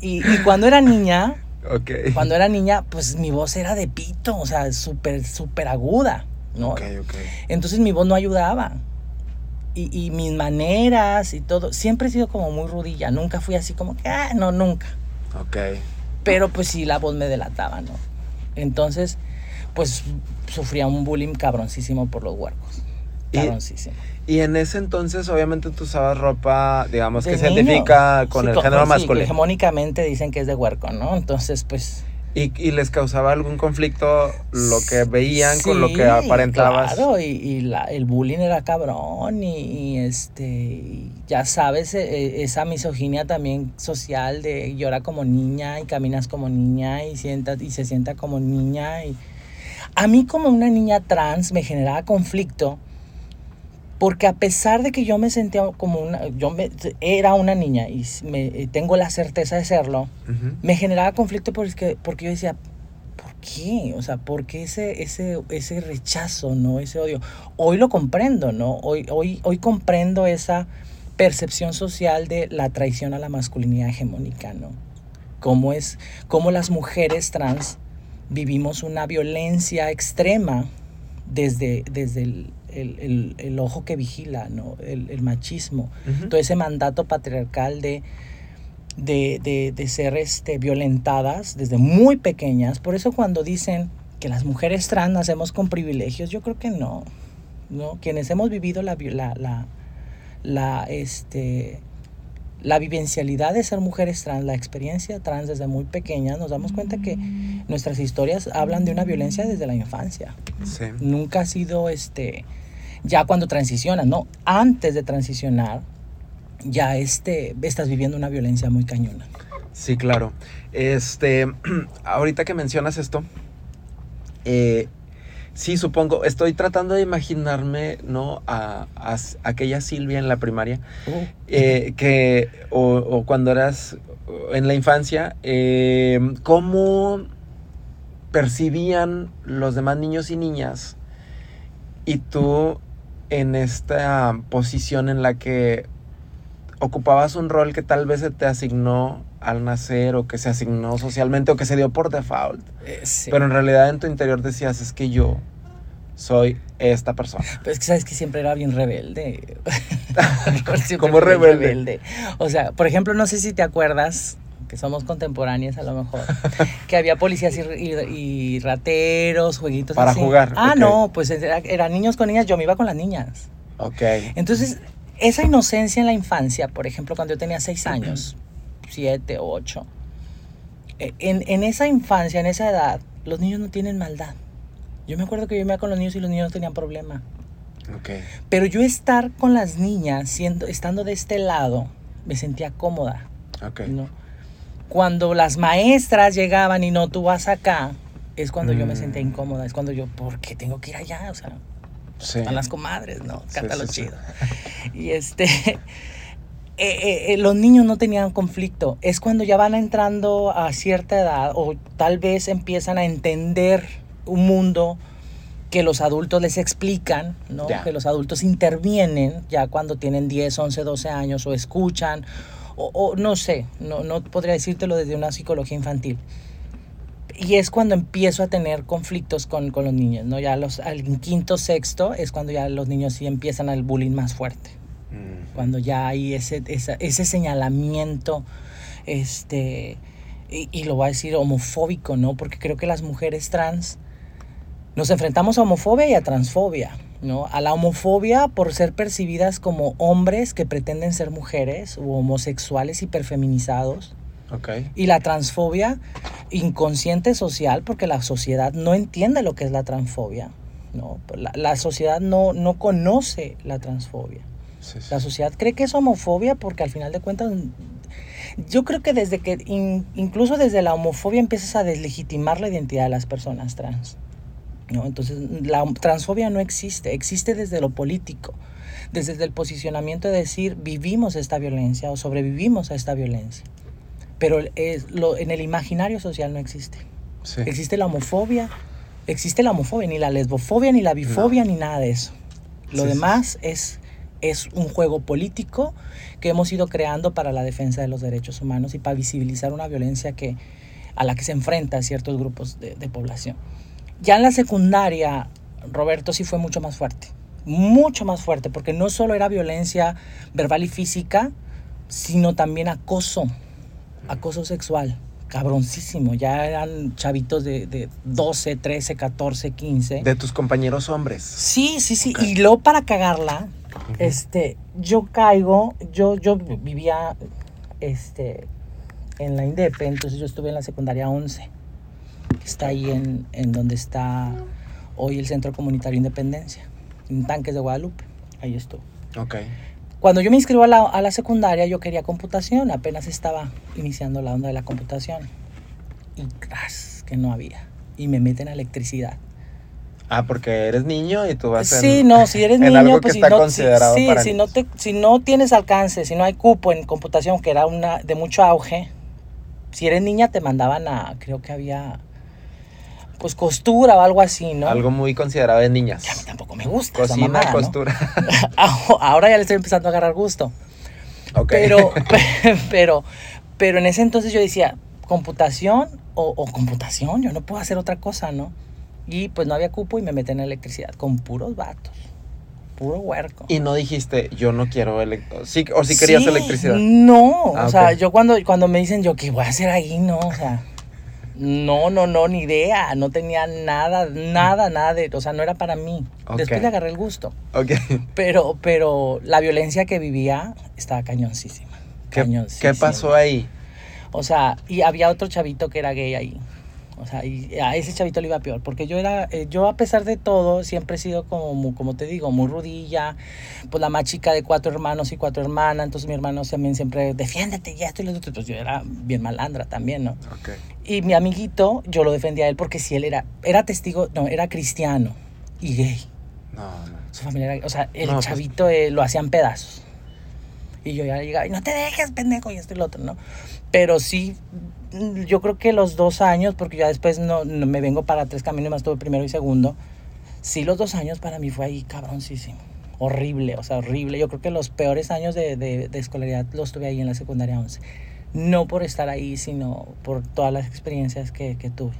Speaker 2: Y, y cuando era niña,
Speaker 1: okay.
Speaker 2: cuando era niña, pues mi voz era de pito, o sea, súper, súper aguda, ¿no?
Speaker 1: Okay, okay.
Speaker 2: Entonces mi voz no ayudaba. Y, y, mis maneras y todo, siempre he sido como muy rudilla, nunca fui así como que, ah, no, nunca.
Speaker 1: Ok.
Speaker 2: Pero pues sí, la voz me delataba, ¿no? Entonces, pues sufría un bullying cabroncísimo por los huercos. Cabroncísimo.
Speaker 1: Y, en ese entonces, obviamente, tú usabas ropa, digamos, que se identifica con el género pues, masculino.
Speaker 2: Sí, hegemónicamente dicen que es de huerco, ¿no? Entonces, pues
Speaker 1: ¿Y, les causaba algún conflicto lo que veían con lo que aparentabas?
Speaker 2: Claro, y, la, el bullying era cabrón y, este, ya sabes, e, e, esa misoginia también social de llora como niña y caminas como niña y, sientas, y se sienta como niña. Y... A mí como una niña trans me generaba conflicto porque a pesar de que yo me sentía como una, yo me, era una niña y me, eh, tengo la certeza de serlo, me generaba conflicto porque, porque yo decía, ¿por qué? O sea, ¿por qué ese, ese, ese rechazo, no? Ese odio. Hoy lo comprendo, ¿no? Hoy, hoy, hoy comprendo esa percepción social de la traición a la masculinidad hegemónica, ¿no? Cómo es, cómo las mujeres trans vivimos una violencia extrema desde, desde el, el, el, ojo que vigila, ¿no? el, machismo, todo ese mandato patriarcal de, de, de, ser este, violentadas desde muy pequeñas. Por eso cuando dicen que las mujeres trans nacemos con privilegios, yo creo que no. ¿no? Quienes hemos vivido la, la, la, la, este, la vivencialidad de ser mujeres trans, la experiencia trans desde muy pequeñas, nos damos cuenta que nuestras historias hablan de una violencia desde la infancia. Nunca ha sido este ya cuando transicionas, ¿no? Antes de transicionar, ya este, estás viviendo una violencia muy cañona.
Speaker 1: Sí, claro. Este, ahorita que mencionas esto, eh, sí, supongo, estoy tratando de imaginarme, ¿no? A, aquella Silvia en la primaria, uh. eh, que, o, cuando eras en la infancia, eh, ¿cómo percibían los demás niños y niñas y tú en esta posición en la que ocupabas un rol que tal vez se te asignó al nacer o que se asignó socialmente o que se dio por default. Eh, Pero en realidad en tu interior decías, es que yo soy esta persona.
Speaker 2: Pero es que sabes que siempre era bien rebelde.
Speaker 1: ¿Cómo rebelde?
Speaker 2: O sea, por ejemplo, no sé si te acuerdas que somos contemporáneas a lo mejor, que había policías y, rateros, jueguitos
Speaker 1: Para jugar.
Speaker 2: Ah, no, pues eran niños con niñas, yo me iba con las niñas.
Speaker 1: Ok.
Speaker 2: Entonces, esa inocencia en la infancia, por ejemplo, cuando yo tenía seis años, siete, ocho, e, en, en esa infancia, en esa edad, los niños no tienen maldad. Yo me acuerdo que yo me iba con los niños y los niños no tenían problema.
Speaker 1: Ok.
Speaker 2: Pero yo estar con las niñas, siendo, estando de este lado, me sentía cómoda.
Speaker 1: Ok.
Speaker 2: ¿no? Cuando las maestras llegaban y no, tú vas acá, es cuando yo me sentía
Speaker 1: Mm.
Speaker 2: incómoda. Es cuando yo, ¿por qué tengo que ir allá? O sea,
Speaker 1: Sí.
Speaker 2: están las comadres, ¿no?
Speaker 1: Sí, sí, sí.
Speaker 2: chido. Y este, eh, eh, eh, los niños no tenían conflicto. Es cuando ya van entrando a cierta edad o tal vez empiezan a entender un mundo que los adultos les explican, ¿no? Que los adultos intervienen ya cuando tienen 10, 11, 12 años o escuchan o, o no sé, no, no podría decírtelo desde una psicología infantil. Y es cuando empiezo a tener conflictos con, con los niños, ¿no? Ya los, al quinto, sexto es cuando ya los niños sí empiezan al bullying más fuerte.
Speaker 1: Mm.
Speaker 2: Cuando ya hay ese, esa- ese señalamiento, este, y, y lo voy a decir homofóbico, ¿no? Porque creo que las mujeres trans nos enfrentamos a homofobia y a transfobia, ¿no? A la homofobia por ser percibidas como hombres que pretenden ser mujeres o homosexuales hiperfeminizados.
Speaker 1: Ok.
Speaker 2: Y la transfobia inconsciente social, porque la sociedad no entiende lo que es la transfobia. ¿no? La, la sociedad no, no conoce la transfobia.
Speaker 1: Sí, sí.
Speaker 2: La sociedad cree que es homofobia porque al final de cuentas, yo creo que desde que, in- incluso desde la homofobia empiezas a deslegitimar la identidad de las personas trans. ¿No? Entonces, la transfobia no existe, existe desde lo político, desde el posicionamiento de decir vivimos esta violencia o sobrevivimos a esta violencia. Pero es, lo, en el imaginario social no existe.
Speaker 1: Sí.
Speaker 2: Existe la homofobia, existe la homofobia, ni la lesbofobia, ni la bifobia, ni nada de eso. Lo
Speaker 1: Sí, sí,
Speaker 2: demás es, es un juego político que hemos ido creando para la defensa de los derechos humanos y para visibilizar una violencia que, a la que se enfrentan ciertos grupos de, de población. Ya en la secundaria, Roberto sí fue mucho más fuerte, mucho más fuerte, porque no solo era violencia verbal y física, sino también acoso, acoso sexual, cabroncísimo. Ya eran chavitos de, de 12, 13, 14, 15.
Speaker 1: De tus compañeros hombres.
Speaker 2: Sí, sí, sí. Y luego para cagarla, este, yo caigo, yo, yo vivía este, en la INDEP, entonces yo estuve en la secundaria 11. Que Está ahí en, en donde está hoy el Centro Comunitario Independencia, en Tanques de Guadalupe. Ahí estuve.
Speaker 1: Ok.
Speaker 2: Cuando yo me inscribo a la, a la secundaria, yo quería computación, apenas estaba iniciando la onda de la computación. Y tras, que no había. Y me meten a electricidad.
Speaker 1: Ah, porque eres niño y tú vas en...
Speaker 2: Sí, no, si eres niño, pues si no, si-
Speaker 1: considerado
Speaker 2: sí,
Speaker 1: para
Speaker 2: si no te, si no tienes alcance, si no hay cupo en computación, que era una de mucho auge, si eres niña te mandaban a, creo que había, pues costura o algo así, ¿no?
Speaker 1: Algo muy considerado de niñas.
Speaker 2: Que a mí tampoco me gusta esa
Speaker 1: Cocina,
Speaker 2: ¿no?
Speaker 1: costura.
Speaker 2: Ahora ya le estoy empezando a agarrar gusto.
Speaker 1: ok.
Speaker 2: Pero, pero, pero en ese entonces yo decía, computación o, o computación, yo no puedo hacer otra cosa, ¿no? Y pues no había cupo y me meten en electricidad con puros vatos, puro huerco.
Speaker 1: Y no dijiste, yo no quiero electricidad. Sí, o si querías
Speaker 2: Sí,
Speaker 1: electricidad.
Speaker 2: No,
Speaker 1: Ah,
Speaker 2: o sea,
Speaker 1: ok.
Speaker 2: yo cuando, cuando me dicen yo, ¿qué voy a hacer ahí? No, o sea, no, no, no, ni idea, no tenía nada, nada, nada de, o sea, no era para mí. Después le agarré el gusto,
Speaker 1: Ok.
Speaker 2: pero, pero la violencia que vivía estaba cañoncísima.
Speaker 1: ¿Qué,
Speaker 2: cañoncísima.
Speaker 1: ¿Qué pasó ahí?
Speaker 2: O sea, y había otro chavito que era gay ahí. O sea, y a ese chavito le iba peor, porque yo era, eh, yo a pesar de todo, siempre he sido como, como te digo, muy rudilla, pues la más chica de cuatro hermanos y cuatro hermanas, entonces mi hermano también siempre, defiéndete y esto y lo otro, pues yo era bien malandra también, ¿no?
Speaker 1: Ok.
Speaker 2: Y mi amiguito, yo lo defendía a él porque si él era, era testigo, no, era cristiano y gay.
Speaker 1: No, no.
Speaker 2: Su familia era, o sea, el
Speaker 1: No, pues-
Speaker 2: chavito eh, lo hacían pedazos. Y yo ya llegaba, y no te dejes, pendejo, y esto y lo otro, ¿no? Pero sí, yo creo que los dos años, porque ya después no, no me vengo para tres caminos, más tuve primero y segundo. Sí, los dos años para mí fue ahí cabroncísimo. Horrible, o sea, horrible. Yo creo que los peores años de, de, de escolaridad los tuve ahí en la secundaria 11. No por estar ahí, sino por todas las experiencias que, que tuve.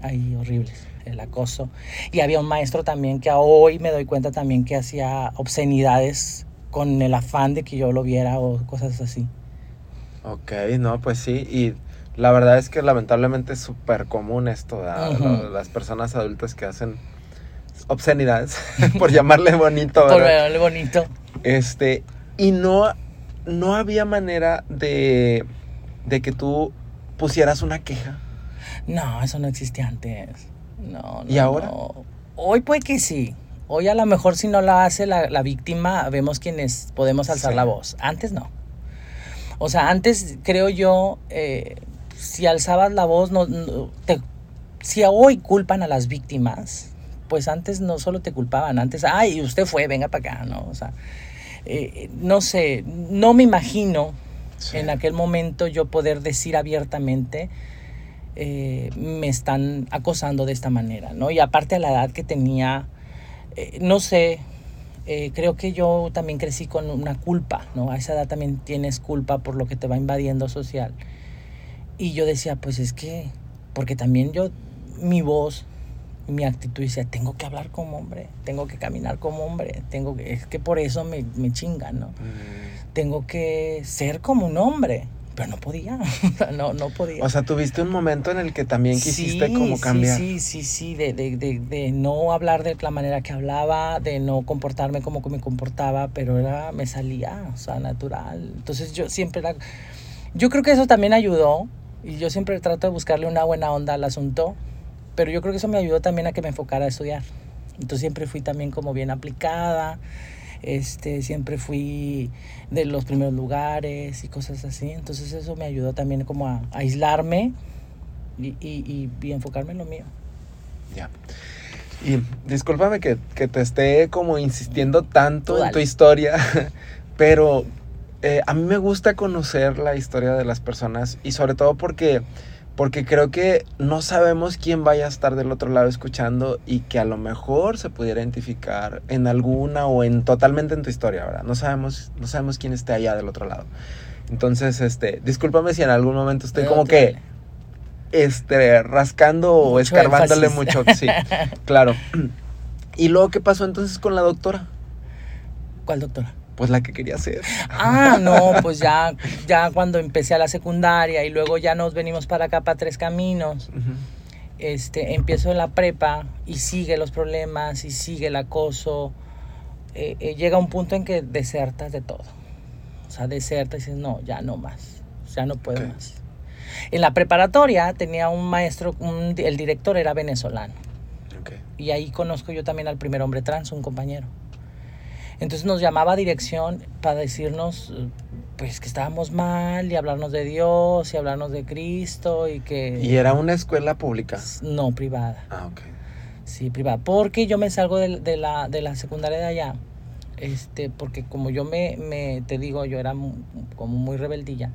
Speaker 2: Ahí horribles, el acoso. Y había un maestro también que hoy me doy cuenta también que hacía obscenidades con el afán de que yo lo viera o cosas así.
Speaker 1: Ok, no, pues sí. Y la verdad es que lamentablemente es súper común esto. Lo- las personas adultas que hacen obscenidades, por llamarle bonito,
Speaker 2: Por verle bonito.
Speaker 1: Este, y no, no había manera de, de que tú pusieras una queja.
Speaker 2: No, eso no existía antes. No, no.
Speaker 1: ¿Y ahora?
Speaker 2: no. Hoy puede que sí. Hoy a lo mejor si no la hace la, la víctima, vemos quienes podemos alzar
Speaker 1: Sí.
Speaker 2: la voz. Antes no. O sea, antes creo yo, eh, si alzabas la voz, no, no- te- si hoy culpan a las víctimas, pues antes no solo te culpaban, antes, ay, usted fue, venga para acá, ¿no? O sea, eh, no sé, no me imagino
Speaker 1: Sí.
Speaker 2: en aquel momento yo poder decir abiertamente, eh, me están acosando de esta manera, ¿no? Y aparte a la edad que tenía, eh, no sé, eh, creo que yo también crecí con una culpa, ¿no? A esa edad también tienes culpa por lo que te va invadiendo social. Y yo decía, pues es que, porque también yo, mi voz, mi actitud decía, tengo que hablar como hombre, tengo que caminar como hombre, tengo que, es que por eso me, me chingan, ¿no?
Speaker 1: Mm.
Speaker 2: Tengo que ser como un hombre, pero no podía, no, no podía.
Speaker 1: O sea, tuviste un momento en el que también quisiste
Speaker 2: Sí,
Speaker 1: como cambiar.
Speaker 2: Sí, sí, sí, sí, de, de, de, de no hablar de la manera que hablaba, de no comportarme como me comportaba, pero era, me salía, o sea, natural. Entonces yo siempre era... Yo creo que eso también ayudó, y yo siempre trato de buscarle una buena onda al asunto, pero yo creo que eso me ayudó también a que me enfocara a estudiar. Entonces siempre fui también como bien aplicada, este, siempre fui de los primeros lugares y cosas así. Entonces eso me ayudó también como a, a aislarme y, y, y- y enfocarme en lo mío.
Speaker 1: Ya. Y discúlpame que, que te esté como insistiendo tanto
Speaker 2: Tú
Speaker 1: en
Speaker 2: dale.
Speaker 1: tu historia, pero eh, a mí me gusta conocer la historia de las personas y sobre todo porque, porque creo que no sabemos quién vaya a estar del otro lado escuchando y que a lo mejor se pudiera identificar en alguna o en totalmente en tu historia, ¿verdad? No sabemos, no sabemos quién esté allá del otro lado. Entonces, este, discúlpame si en algún momento estoy como que este, rascando o escarbándole
Speaker 2: énfasis.
Speaker 1: mucho, sí, claro. ¿Y luego qué pasó entonces con la doctora?
Speaker 2: ¿Cuál doctora?
Speaker 1: Pues la que quería ser.
Speaker 2: Ah, no, pues ya, ya cuando empecé a la secundaria y luego ya nos venimos para acá, para Tres Caminos, este, empiezo en la prepa y sigue los problemas y sigue el acoso. Eh, eh, llega un punto en que desertas de todo. O sea, desertas y dices, no, ya no más, ya no puedo más. En la preparatoria tenía un maestro, un- el director era venezolano.
Speaker 1: Ok.
Speaker 2: Y ahí conozco yo también al primer hombre trans, un compañero. Entonces nos llamaba a dirección para decirnos pues que estábamos mal y hablarnos de Dios y hablarnos de Cristo y que...
Speaker 1: Y era una escuela pública.
Speaker 2: No, privada.
Speaker 1: Ah, ok.
Speaker 2: Sí, privada. Porque yo me salgo de, de la, de la secundaria de allá. Este, porque como yo me, me te digo, yo era mu- como muy rebeldilla.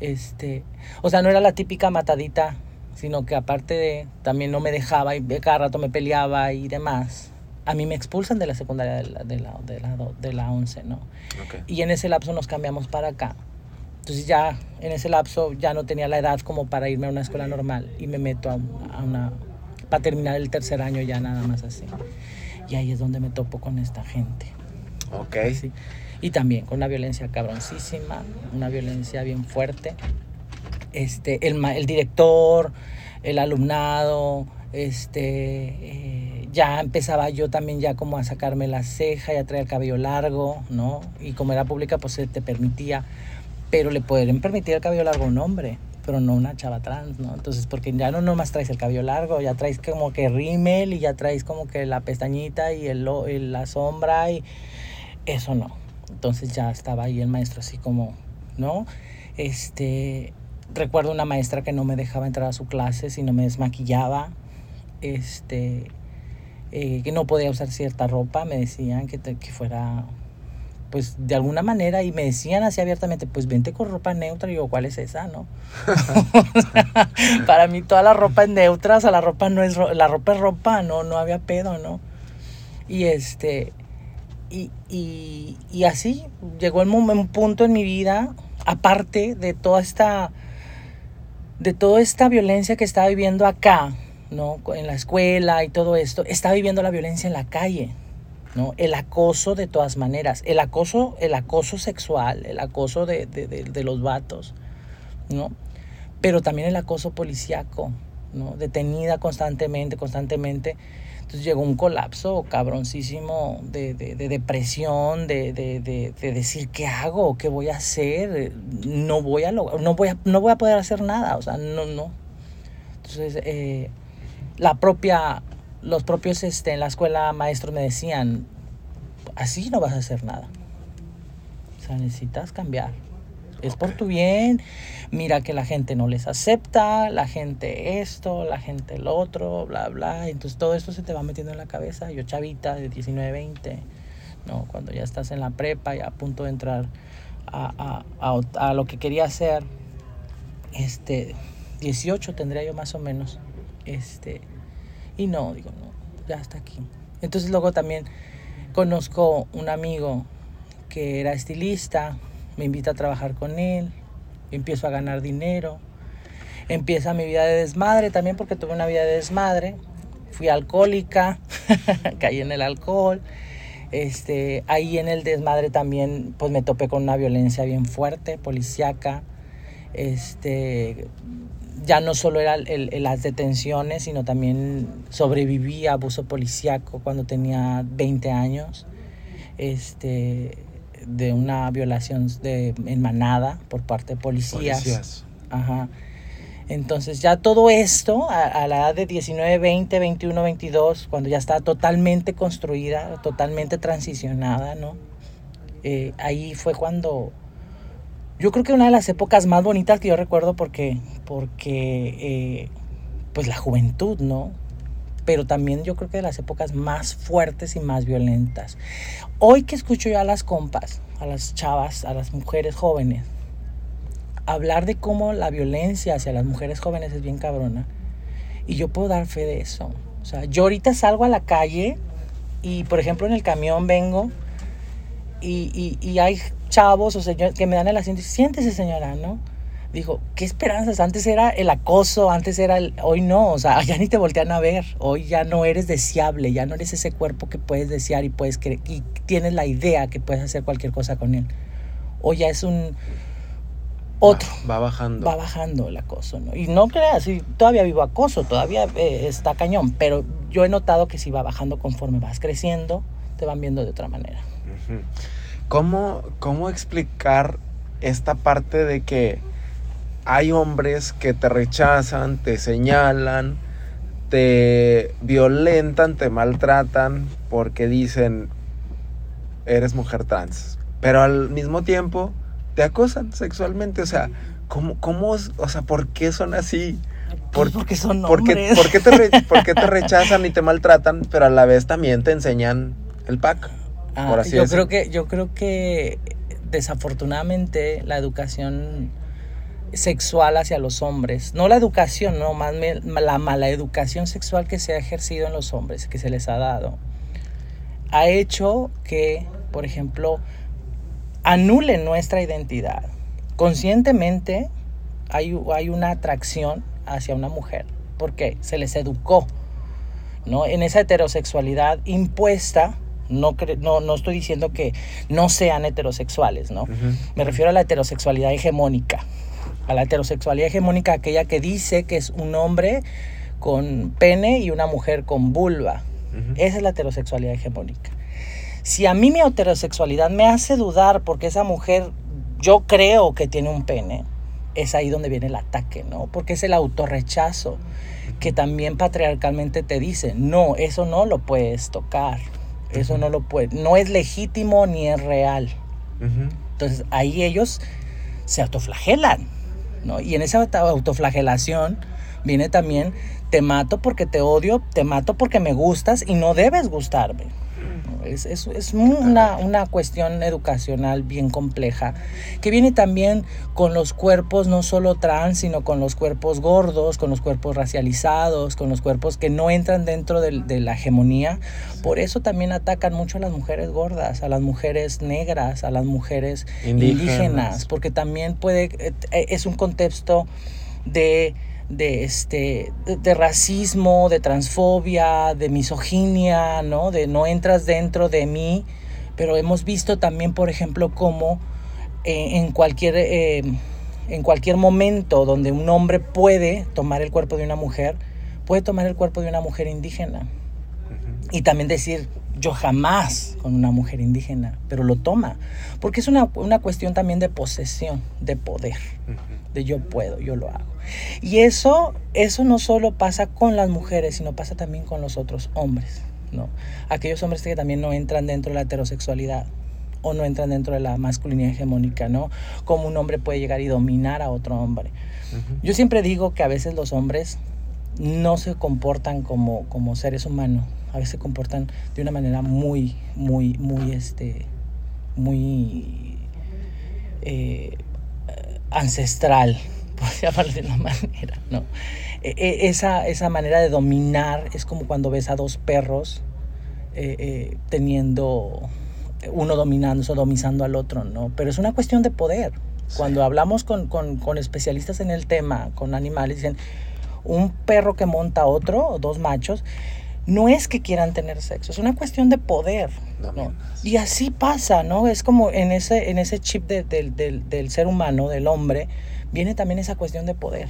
Speaker 2: Este, o sea, no era la típica matadita, sino que aparte de, también no me dejaba y de cada rato me peleaba y demás. A mí me expulsan de la secundaria de la, de la, de la, de la 11, ¿no? Y en ese lapso nos cambiamos para acá. Entonces ya en ese lapso ya no tenía la edad como para irme a una escuela normal y me meto a una, a una para terminar el tercer año ya nada más así. Y ahí es donde me topo con esta gente.
Speaker 1: Ok.
Speaker 2: Sí. Y también con una violencia cabroncísima, una violencia bien fuerte. Este, el, el director, el alumnado, este, eh, ya empezaba yo también ya como a sacarme la ceja, ya traía el cabello largo, ¿no? Y como era pública, pues se te permitía, pero le pueden permitir el cabello largo a un hombre, pero no una chava trans, ¿no? Entonces, porque ya no nomás traes el cabello largo, ya traes como que rímel y ya traes como que la pestañita y el, la sombra y eso no. Entonces ya estaba ahí el maestro así como, ¿no? Este, recuerdo una maestra que no me dejaba entrar a su clase si no me desmaquillaba, este, eh, que no podía usar cierta ropa, me decían que, que fuera, pues de alguna manera, y me decían así abiertamente, pues vente con ropa neutra, y yo, ¿cuál es esa, no? Para mí toda la ropa es neutra, o sea, la ropa no es, la ropa es ropa, no, no había pedo, ¿no? Y este, y, y, así llegó el mom- un punto en mi vida, aparte de toda esta, de toda esta violencia que estaba viviendo acá, ¿no? En la escuela y todo esto, estaba viviendo la violencia en la calle, ¿no? El acoso de todas maneras, el acoso, el acoso sexual, el acoso de, de, de- los vatos, ¿no? Pero también el acoso policíaco, ¿no? Detenida constantemente, constantemente. Entonces llegó un colapso cabroncísimo de, de- de depresión, de, de- de- de decir qué hago, qué voy a hacer, no voy a log- no voy a, no voy a poder hacer nada, o sea, no, no. Entonces, eh, la propia, los propios este, en la escuela maestros me decían, así no vas a hacer nada. O sea, necesitas cambiar. Es por tu bien. Mira que la gente no les acepta, la gente esto, la gente el otro, bla, bla. Entonces todo esto se te va metiendo en la cabeza. Yo chavita de 19, 20, ¿no? cuando ya estás en la prepa y a punto de entrar a, a, a, a lo que quería hacer, este, 18 tendría yo más o menos. Este, y no, digo, no, ya está aquí. Entonces luego también conozco un amigo que era estilista, me invita a trabajar con él, empiezo a ganar dinero, empieza mi vida de desmadre también porque tuve una vida de desmadre, fui alcohólica, caí en el alcohol, este, ahí en el desmadre también pues me topé con una violencia bien fuerte, policíaca, este, ya no solo era el, el, las detenciones, sino también sobreviví a abuso policíaco cuando tenía 20 años, este, de una violación de, en manada por parte de policías. policías. Ajá. Entonces ya todo esto a, a, la edad de 19, 20, 21, 22, cuando ya está totalmente construida, totalmente transicionada, ¿no? Eh, ahí fue cuando yo creo que una de las épocas más bonitas que yo recuerdo porque, porque eh, pues la juventud, ¿no? Pero también yo creo que de las épocas más fuertes y más violentas. Hoy que escucho yo a las compas, a las chavas, a las mujeres jóvenes, hablar de cómo la violencia hacia las mujeres jóvenes es bien cabrona. Y yo puedo dar fe de eso. O sea, yo ahorita salgo a la calle y, por ejemplo, en el camión vengo y, y, y hay chavos o señores que me dan el asiento y siéntese señora, ¿no? Dijo, ¿qué esperanzas? Antes era el acoso, antes era el... Hoy no, o sea, ya ni te voltean a ver. Hoy ya no eres deseable, ya no eres ese cuerpo que puedes desear y puedes creer, y tienes la idea que puedes hacer cualquier cosa con él. Hoy ya es un... Otro.
Speaker 1: Va, va bajando.
Speaker 2: Va bajando el acoso, ¿no? Y no creas, todavía vivo acoso, todavía eh, está cañón, pero yo he notado que si va bajando conforme vas creciendo, te van viendo de otra manera.
Speaker 1: Uh -huh. ¿Cómo, ¿Cómo explicar esta parte de que hay hombres que te rechazan, te señalan, te violentan, te maltratan porque dicen eres mujer trans, pero al mismo tiempo te acosan sexualmente? O sea, ¿cómo, cómo o sea, ¿por qué son así?
Speaker 2: Por, porque son hombres.
Speaker 1: ¿por qué, por, qué te re, ¿Por qué te rechazan y te maltratan, pero a la vez también te enseñan el pack?
Speaker 2: Ah, yo decir. creo que yo creo que desafortunadamente la educación sexual hacia los hombres, no la educación, no más la mala educación sexual que se ha ejercido en los hombres, que se les ha dado, ha hecho que, por ejemplo, anulen nuestra identidad. Conscientemente hay, hay una atracción hacia una mujer, porque se les educó, ¿no? En esa heterosexualidad impuesta no, no, no estoy diciendo que no sean heterosexuales, ¿no? Uh -huh. Me refiero a la heterosexualidad hegemónica. A la heterosexualidad hegemónica, aquella que dice que es un hombre con pene y una mujer con vulva. Uh -huh. Esa es la heterosexualidad hegemónica. Si a mí mi heterosexualidad me hace dudar porque esa mujer yo creo que tiene un pene, es ahí donde viene el ataque, ¿no? Porque es el autorrechazo que también patriarcalmente te dice, no, eso no lo puedes tocar. Eso no lo puede, no es legítimo ni es real. Uh -huh. Entonces ahí ellos se autoflagelan, ¿no? Y en esa autoflagelación viene también, te mato porque te odio, te mato porque me gustas y no debes gustarme. Es, es, es una, una, cuestión educacional bien compleja que viene también con los cuerpos no solo trans, sino con los cuerpos gordos, con los cuerpos racializados, con los cuerpos que no entran dentro de, de la hegemonía. Por eso también atacan mucho a las mujeres gordas, a las mujeres negras, a las mujeres indígenas, indígenas porque también puede, es un contexto de de, este, de, de, racismo, de transfobia, de misoginia, ¿no? De no entras dentro de mí, pero hemos visto también, por ejemplo, cómo eh, en, cualquier, eh, en cualquier momento donde un hombre puede tomar el cuerpo de una mujer, puede tomar el cuerpo de una mujer indígena. Uh -huh. Y también decir, Yo jamás con una mujer indígena, pero lo toma, porque es una, una cuestión también de posesión, de poder, de yo puedo, yo lo hago. Y eso, eso no solo pasa con las mujeres, sino pasa también con los otros hombres, ¿no? Aquellos hombres que también no entran dentro de la heterosexualidad o no entran dentro de la masculinidad hegemónica, ¿no? Como un hombre puede llegar y dominar a otro hombre. Yo siempre digo que a veces los hombres no se comportan como, como seres humanos, a veces se comportan de una manera muy, muy, muy, este, muy eh, ancestral, por llamarlo de una manera, ¿no? E, e, esa, esa manera de dominar es como cuando ves a dos perros eh, eh, teniendo uno dominando, sodomizando al otro, ¿no? Pero es una cuestión de poder. Cuando hablamos con, con, con, especialistas en el tema, con animales, dicen, un perro que monta a otro, dos machos, no es que quieran tener sexo, es una cuestión de poder. ¿No? Y así pasa, ¿no? Es como en ese, en ese chip de, del ser humano, del hombre, viene también esa cuestión de poder.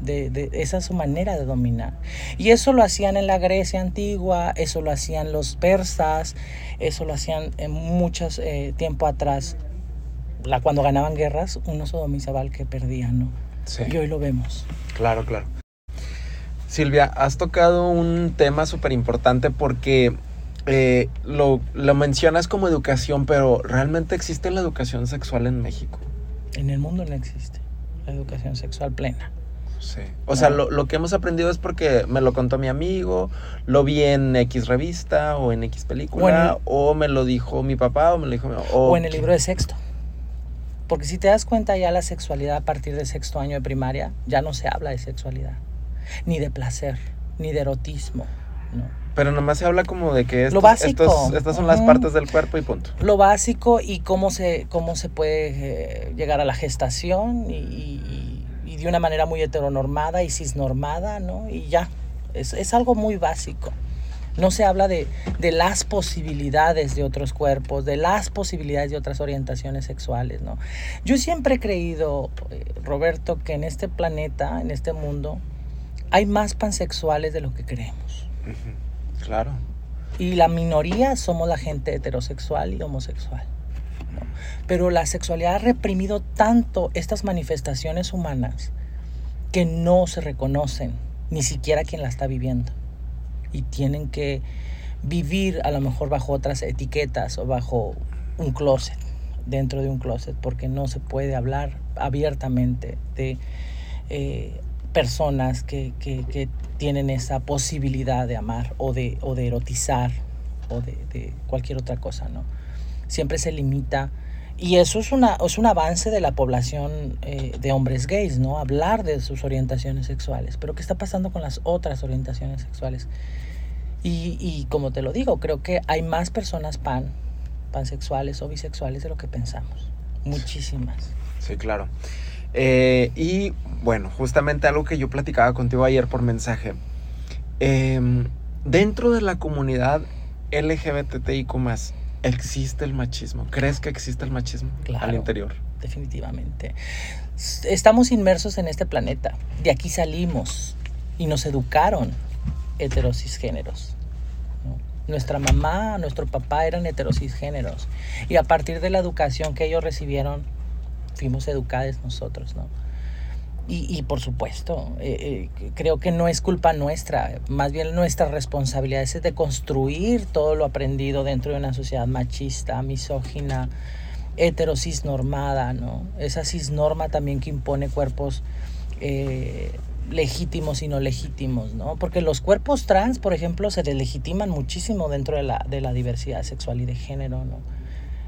Speaker 2: De, de, esa es su manera de dominar. Y eso lo hacían en la Grecia antigua, eso lo hacían los persas, eso lo hacían en muchos eh, tiempo atrás. La, cuando ganaban guerras, uno sodomizaba al que perdía, ¿no? Sí. Y hoy lo vemos.
Speaker 1: Claro, claro. Silvia, has tocado un tema súper importante porque eh, lo, lo, mencionas como educación, pero ¿realmente existe la educación sexual en México?
Speaker 2: En el mundo no existe la educación sexual plena.
Speaker 1: Sí. O sea, lo, lo, que hemos aprendido es porque me lo contó mi amigo, lo vi en X revista o en X película, o, me lo dijo mi papá o me lo dijo mi
Speaker 2: mamá. O, o en el libro de sexto. Porque si te das cuenta ya la sexualidad a partir del sexto año de primaria, ya no se habla de sexualidad ni de placer, ni de erotismo. ¿no?
Speaker 1: Pero nomás se habla como de que estos, estos, estas son las partes del cuerpo y punto.
Speaker 2: Lo básico y cómo se, cómo se puede eh, llegar a la gestación y, y, y, de una manera muy heteronormada y cisnormada, ¿no? Y ya, es, es algo muy básico. No se habla de, de, las posibilidades de otros cuerpos, de las posibilidades de otras orientaciones sexuales, ¿no? Yo siempre he creído, eh, Roberto, que en este planeta, en este mundo, hay más pansexuales de lo que creemos.
Speaker 1: Claro.
Speaker 2: Y la minoría somos la gente heterosexual y homosexual. Pero la sexualidad ha reprimido tanto estas manifestaciones humanas que no se reconocen, ni siquiera quien la está viviendo. Y tienen que vivir a lo mejor bajo otras etiquetas o bajo un closet, dentro de un closet, porque no se puede hablar abiertamente de eh, personas que, que, tienen esa posibilidad de amar o de, o de erotizar o de, de, cualquier otra cosa, ¿no? Siempre se limita. Y eso es, una, es un avance de la población eh, de hombres gays, ¿no? Hablar de sus orientaciones sexuales. Pero ¿qué está pasando con las otras orientaciones sexuales? Y, y como te lo digo, creo que hay más personas pan, pansexuales o bisexuales de lo que pensamos. Muchísimas.
Speaker 1: Sí, claro. Eh, y bueno, justamente algo que yo platicaba contigo ayer por mensaje. Eh, dentro de la comunidad LGBTIQ ¿existe el machismo? ¿Crees que existe el machismo
Speaker 2: claro,
Speaker 1: al interior?
Speaker 2: Definitivamente. Estamos inmersos en este planeta. De aquí salimos y nos educaron heterocisgéneros. ¿no? Nuestra mamá, nuestro papá eran heterocisgéneros. Y a partir de la educación que ellos recibieron, fuimos educados nosotros, ¿no? Y, y por supuesto, eh, eh, creo que no es culpa nuestra, más bien nuestra responsabilidad es de construir todo lo aprendido dentro de una sociedad machista, misógina, heterocisnormada, ¿no? Esa cisnorma también que impone cuerpos eh, legítimos y no legítimos, ¿no? Porque los cuerpos trans, por ejemplo, se deslegitiman muchísimo dentro de la, de la diversidad sexual y de género, ¿no?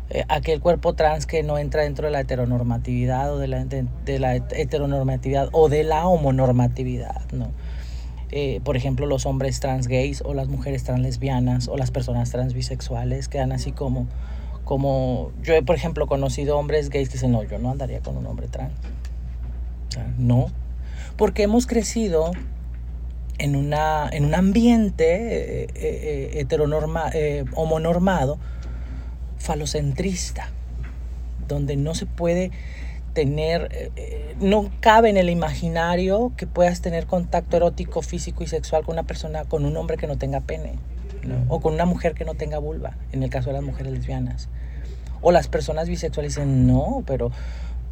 Speaker 2: Eh, aquel cuerpo trans que no entra dentro de la heteronormatividad o de la, heteronormatividad o de la homonormatividad, ¿no? Eh, por ejemplo, los hombres trans gays o las mujeres trans lesbianas o las personas trans bisexuales quedan así como, como yo he, por ejemplo, conocido hombres gays que dicen, no, yo no andaría con un hombre trans. No, porque hemos crecido en, una, en un ambiente eh, eh, heteronorma, homonormado, falocentrista, donde no se puede tener, eh, no cabe en el imaginario que puedas tener contacto erótico, físico y sexual con una persona, con un hombre que no tenga pene. ¿no? O con una mujer que no tenga vulva, en el caso de las mujeres lesbianas. O las personas bisexuales dicen, no, pero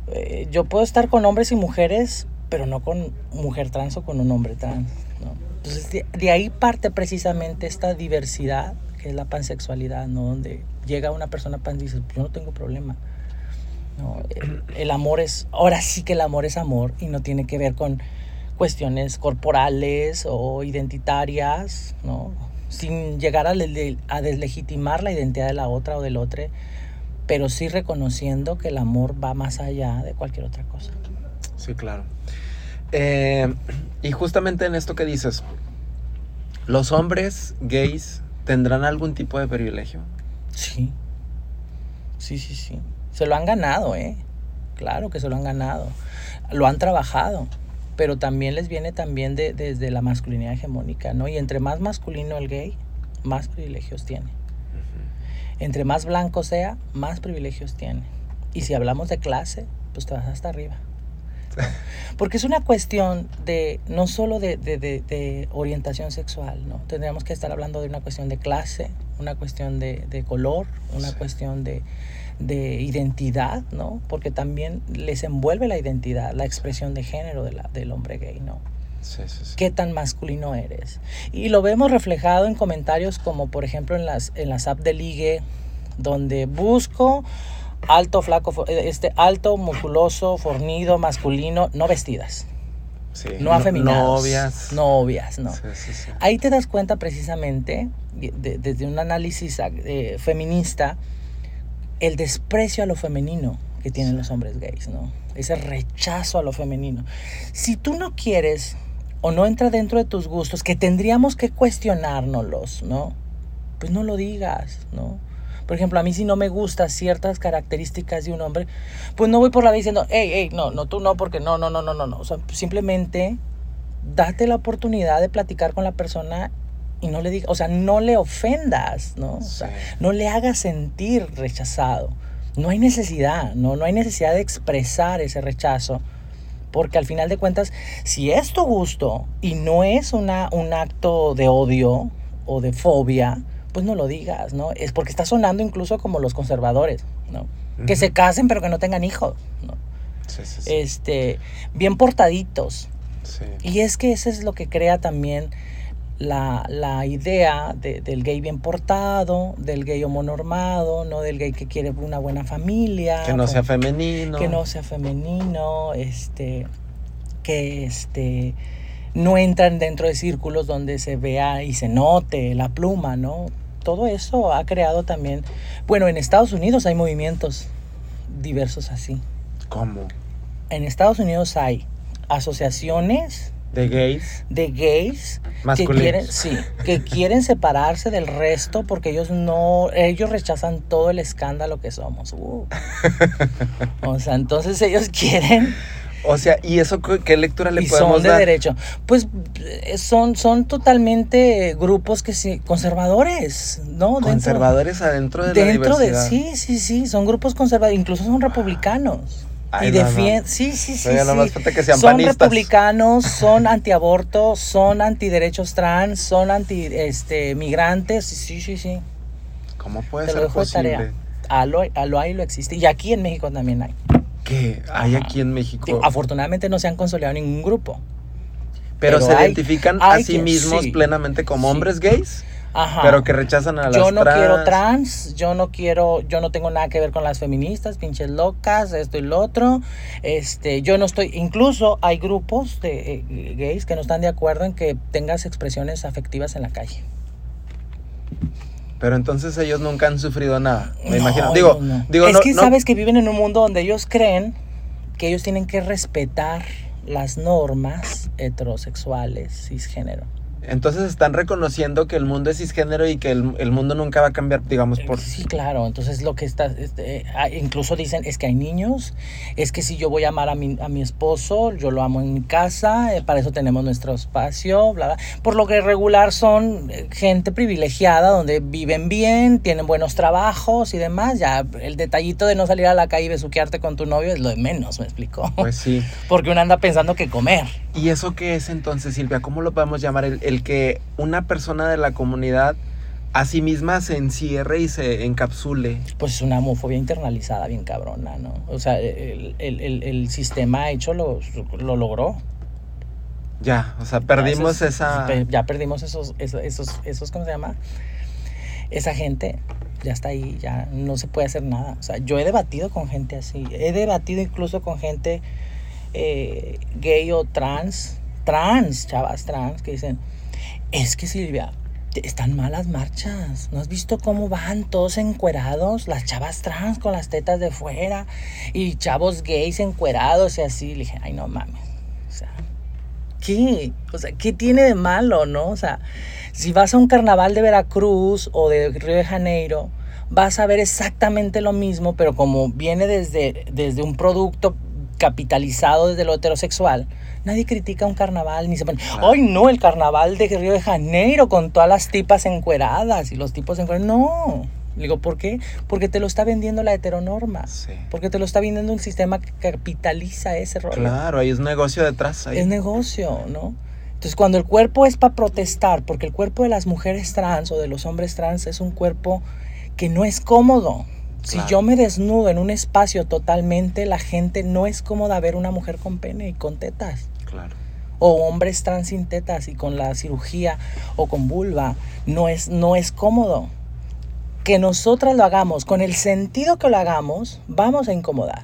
Speaker 2: eh, yo puedo estar con hombres y mujeres, pero no con mujer trans o con un hombre trans. ¿no? Entonces, de, de, ahí parte precisamente esta diversidad, que es la pansexualidad, ¿no? Donde llega una persona pan y dice, yo no tengo problema. No, el, amor es, ahora sí que el amor es amor y no tiene que ver con cuestiones corporales o identitarias, ¿no? sin llegar a, a deslegitimar la identidad de la otra o del otro, pero sí reconociendo que el amor va más allá de cualquier otra cosa.
Speaker 1: Sí, claro. Eh, y justamente en esto que dices, ¿los hombres gays tendrán algún tipo de privilegio?
Speaker 2: Sí. Sí, sí, sí. Se lo han ganado, ¿eh? Claro que se lo han ganado. Lo han trabajado. Pero también les viene también de, desde la masculinidad hegemónica, ¿no? Y entre más masculino el gay, más privilegios tiene. Entre más blanco sea, más privilegios tiene. Y si hablamos de clase, pues te vas hasta arriba. Porque es una cuestión de, no solo de, de, de, de, orientación sexual, ¿no? Tendríamos que estar hablando de una cuestión de clase, una cuestión de, color, una sí. cuestión de, identidad, ¿no? Porque también les envuelve la identidad, la expresión de género la, del hombre gay, ¿no?
Speaker 1: Sí, sí, sí.
Speaker 2: ¿Qué tan masculino eres? Y lo vemos reflejado en comentarios como, por ejemplo, en las, en las apps de ligue, donde busco alto, flaco, este, alto, musculoso, fornido, masculino, no vestidas.
Speaker 1: Sí,
Speaker 2: no afeminados.
Speaker 1: Novias.
Speaker 2: Novias, no.
Speaker 1: Sí, sí, sí.
Speaker 2: Ahí te das cuenta precisamente, de, desde un análisis eh, feminista, el desprecio a lo femenino que tienen los hombres gays, ¿no? Ese rechazo a lo femenino. Si tú no quieres o no entra dentro de tus gustos, que tendríamos que cuestionárnoslos, ¿no? Pues no lo digas, ¿no? Por ejemplo, a mí si no me gustan ciertas características de un hombre, pues no voy por la vida diciendo, hey, hey, no, no, tú no, porque no, no, no, no, no, no. O sea, simplemente date la oportunidad de platicar con la persona y no le digas, o sea, no le ofendas, ¿no? O sea, no le hagas sentir rechazado. No hay necesidad, ¿no? No hay necesidad de expresar ese rechazo. Porque al final de cuentas, si es tu gusto y no es una, un acto de odio o de fobia, pues no lo digas, ¿no? Es porque está sonando incluso como los conservadores, ¿no? Uh -huh. Que se casen pero que no tengan hijos, ¿no?
Speaker 1: Sí, sí, sí.
Speaker 2: Este, bien portaditos.
Speaker 1: Sí.
Speaker 2: Y es que eso es lo que crea también la, la idea de, del gay bien portado, del gay homonormado, ¿no? Del gay que quiere una buena familia.
Speaker 1: Que no sea femenino.
Speaker 2: Que no sea femenino, este, que este, no entran dentro de círculos donde se vea y se note la pluma, ¿no? Todo eso ha creado también, bueno, en Estados Unidos hay movimientos diversos así.
Speaker 1: ¿Cómo?
Speaker 2: En Estados Unidos hay asociaciones
Speaker 1: de gays
Speaker 2: de gays
Speaker 1: Masculinos.
Speaker 2: que quieren sí que quieren separarse del resto porque ellos no ellos rechazan todo el escándalo que somos uh. o sea entonces ellos quieren
Speaker 1: o sea, ¿y eso qué lectura le
Speaker 2: y
Speaker 1: podemos
Speaker 2: son de
Speaker 1: dar?
Speaker 2: derecho. Pues son, son totalmente grupos que sí, conservadores, ¿no?
Speaker 1: Conservadores dentro, adentro de
Speaker 2: dentro
Speaker 1: la diversidad.
Speaker 2: De, sí, sí, sí, son grupos conservadores, incluso son republicanos.
Speaker 1: Ay,
Speaker 2: y
Speaker 1: no,
Speaker 2: defienden,
Speaker 1: no.
Speaker 2: sí, sí, sí.
Speaker 1: Oye,
Speaker 2: sí.
Speaker 1: que sean
Speaker 2: son
Speaker 1: panistas.
Speaker 2: republicanos, son antiaborto, son antiderechos trans, son anti este, migrantes, sí, sí, sí.
Speaker 1: ¿Cómo puede
Speaker 2: Te
Speaker 1: ser
Speaker 2: lo dejo de
Speaker 1: posible?
Speaker 2: tarea. A lo, a lo hay lo existe. Y aquí en México también hay.
Speaker 1: ¿Qué hay
Speaker 2: Ajá.
Speaker 1: aquí en México?
Speaker 2: Afortunadamente no se han consolidado ningún grupo.
Speaker 1: pero,
Speaker 2: pero
Speaker 1: se
Speaker 2: hay-
Speaker 1: identifican
Speaker 2: hay
Speaker 1: a sí
Speaker 2: quien-
Speaker 1: mismos
Speaker 2: sí.
Speaker 1: plenamente como hombres gays,
Speaker 2: Ajá.
Speaker 1: pero que rechazan a las
Speaker 2: yo no
Speaker 1: trans.
Speaker 2: quiero trans, yo no quiero, yo no tengo nada que ver con las feministas, pinches locas, esto y lo otro. Este, yo no estoy, incluso hay grupos de eh, gays que no están de acuerdo en que tengas expresiones afectivas en la calle.
Speaker 1: Pero entonces ellos nunca han sufrido nada. Me
Speaker 2: No,
Speaker 1: imagino. Digo,
Speaker 2: no, no.
Speaker 1: digo,
Speaker 2: es
Speaker 1: no,
Speaker 2: que
Speaker 1: no-
Speaker 2: sabes que viven en un mundo donde ellos creen que ellos tienen que respetar las normas heterosexuales, cisgénero.
Speaker 1: Entonces están reconociendo que el mundo es cisgénero y que el, el mundo nunca va a cambiar, digamos, por
Speaker 2: Sí, claro. Entonces lo que está, este, ah, incluso dicen es que hay niños, es que si yo voy a amar a mi, a mi esposo, yo lo amo en mi casa, eh, para eso tenemos nuestro espacio, bla, bla. Por lo que regular son eh, gente privilegiada, donde viven bien, tienen buenos trabajos y demás. Ya el detallito de no salir a la calle y besuquearte con tu novio es lo de menos, me explico.
Speaker 1: Pues sí.
Speaker 2: Porque uno anda pensando que comer.
Speaker 1: ¿Y eso qué es entonces, Silvia? ¿Cómo lo podemos llamar? El, el que una persona de la comunidad a sí misma se encierre y se encapsule.
Speaker 2: Pues es una homofobia internalizada bien cabrona, ¿no? O sea, el, el, el, el sistema hecho lo, lo logró.
Speaker 1: Ya, o sea, perdimos
Speaker 2: Entonces,
Speaker 1: esa...
Speaker 2: Ya perdimos esos, esos, esos, esos, ¿cómo se llama? Esa gente ya está ahí, ya no se puede hacer nada. O sea, yo he debatido con gente así. He debatido incluso con gente eh, gay o trans, trans, chavas trans, que dicen, es que Silvia, están malas marchas. ¿No has visto cómo van todos encuerados? Las chavas trans con las tetas de fuera y chavos gays encuerados y así. Le dije, ay, no mames. O sea, ¿qué? O sea, ¿qué tiene de malo, no? O sea, si vas a un carnaval de Veracruz o de Río de Janeiro, vas a ver exactamente lo mismo, pero como viene desde, desde un producto capitalizado desde lo heterosexual, nadie critica un carnaval ni se pone,
Speaker 1: Claro.
Speaker 2: ay no, el carnaval de Río de Janeiro con todas las tipas encueradas y los tipos encuerados. No. Digo, ¿por qué? Porque te lo está vendiendo la heteronorma.
Speaker 1: Sí.
Speaker 2: Porque te lo está vendiendo un sistema que capitaliza ese rollo.
Speaker 1: Claro, hay un negocio detrás. ahí.
Speaker 2: Es negocio, ¿no? Entonces, cuando el cuerpo es para protestar, porque el cuerpo de las mujeres trans o de los hombres trans es un cuerpo que no es cómodo. Si yo me desnudo en un espacio totalmente, la gente no es cómoda ver una mujer con pene y con tetas.
Speaker 1: Claro.
Speaker 2: O hombres trans sin tetas y con la cirugía o con vulva. No es, no es cómodo. Que nosotras lo hagamos con el sentido que lo hagamos, vamos a incomodar.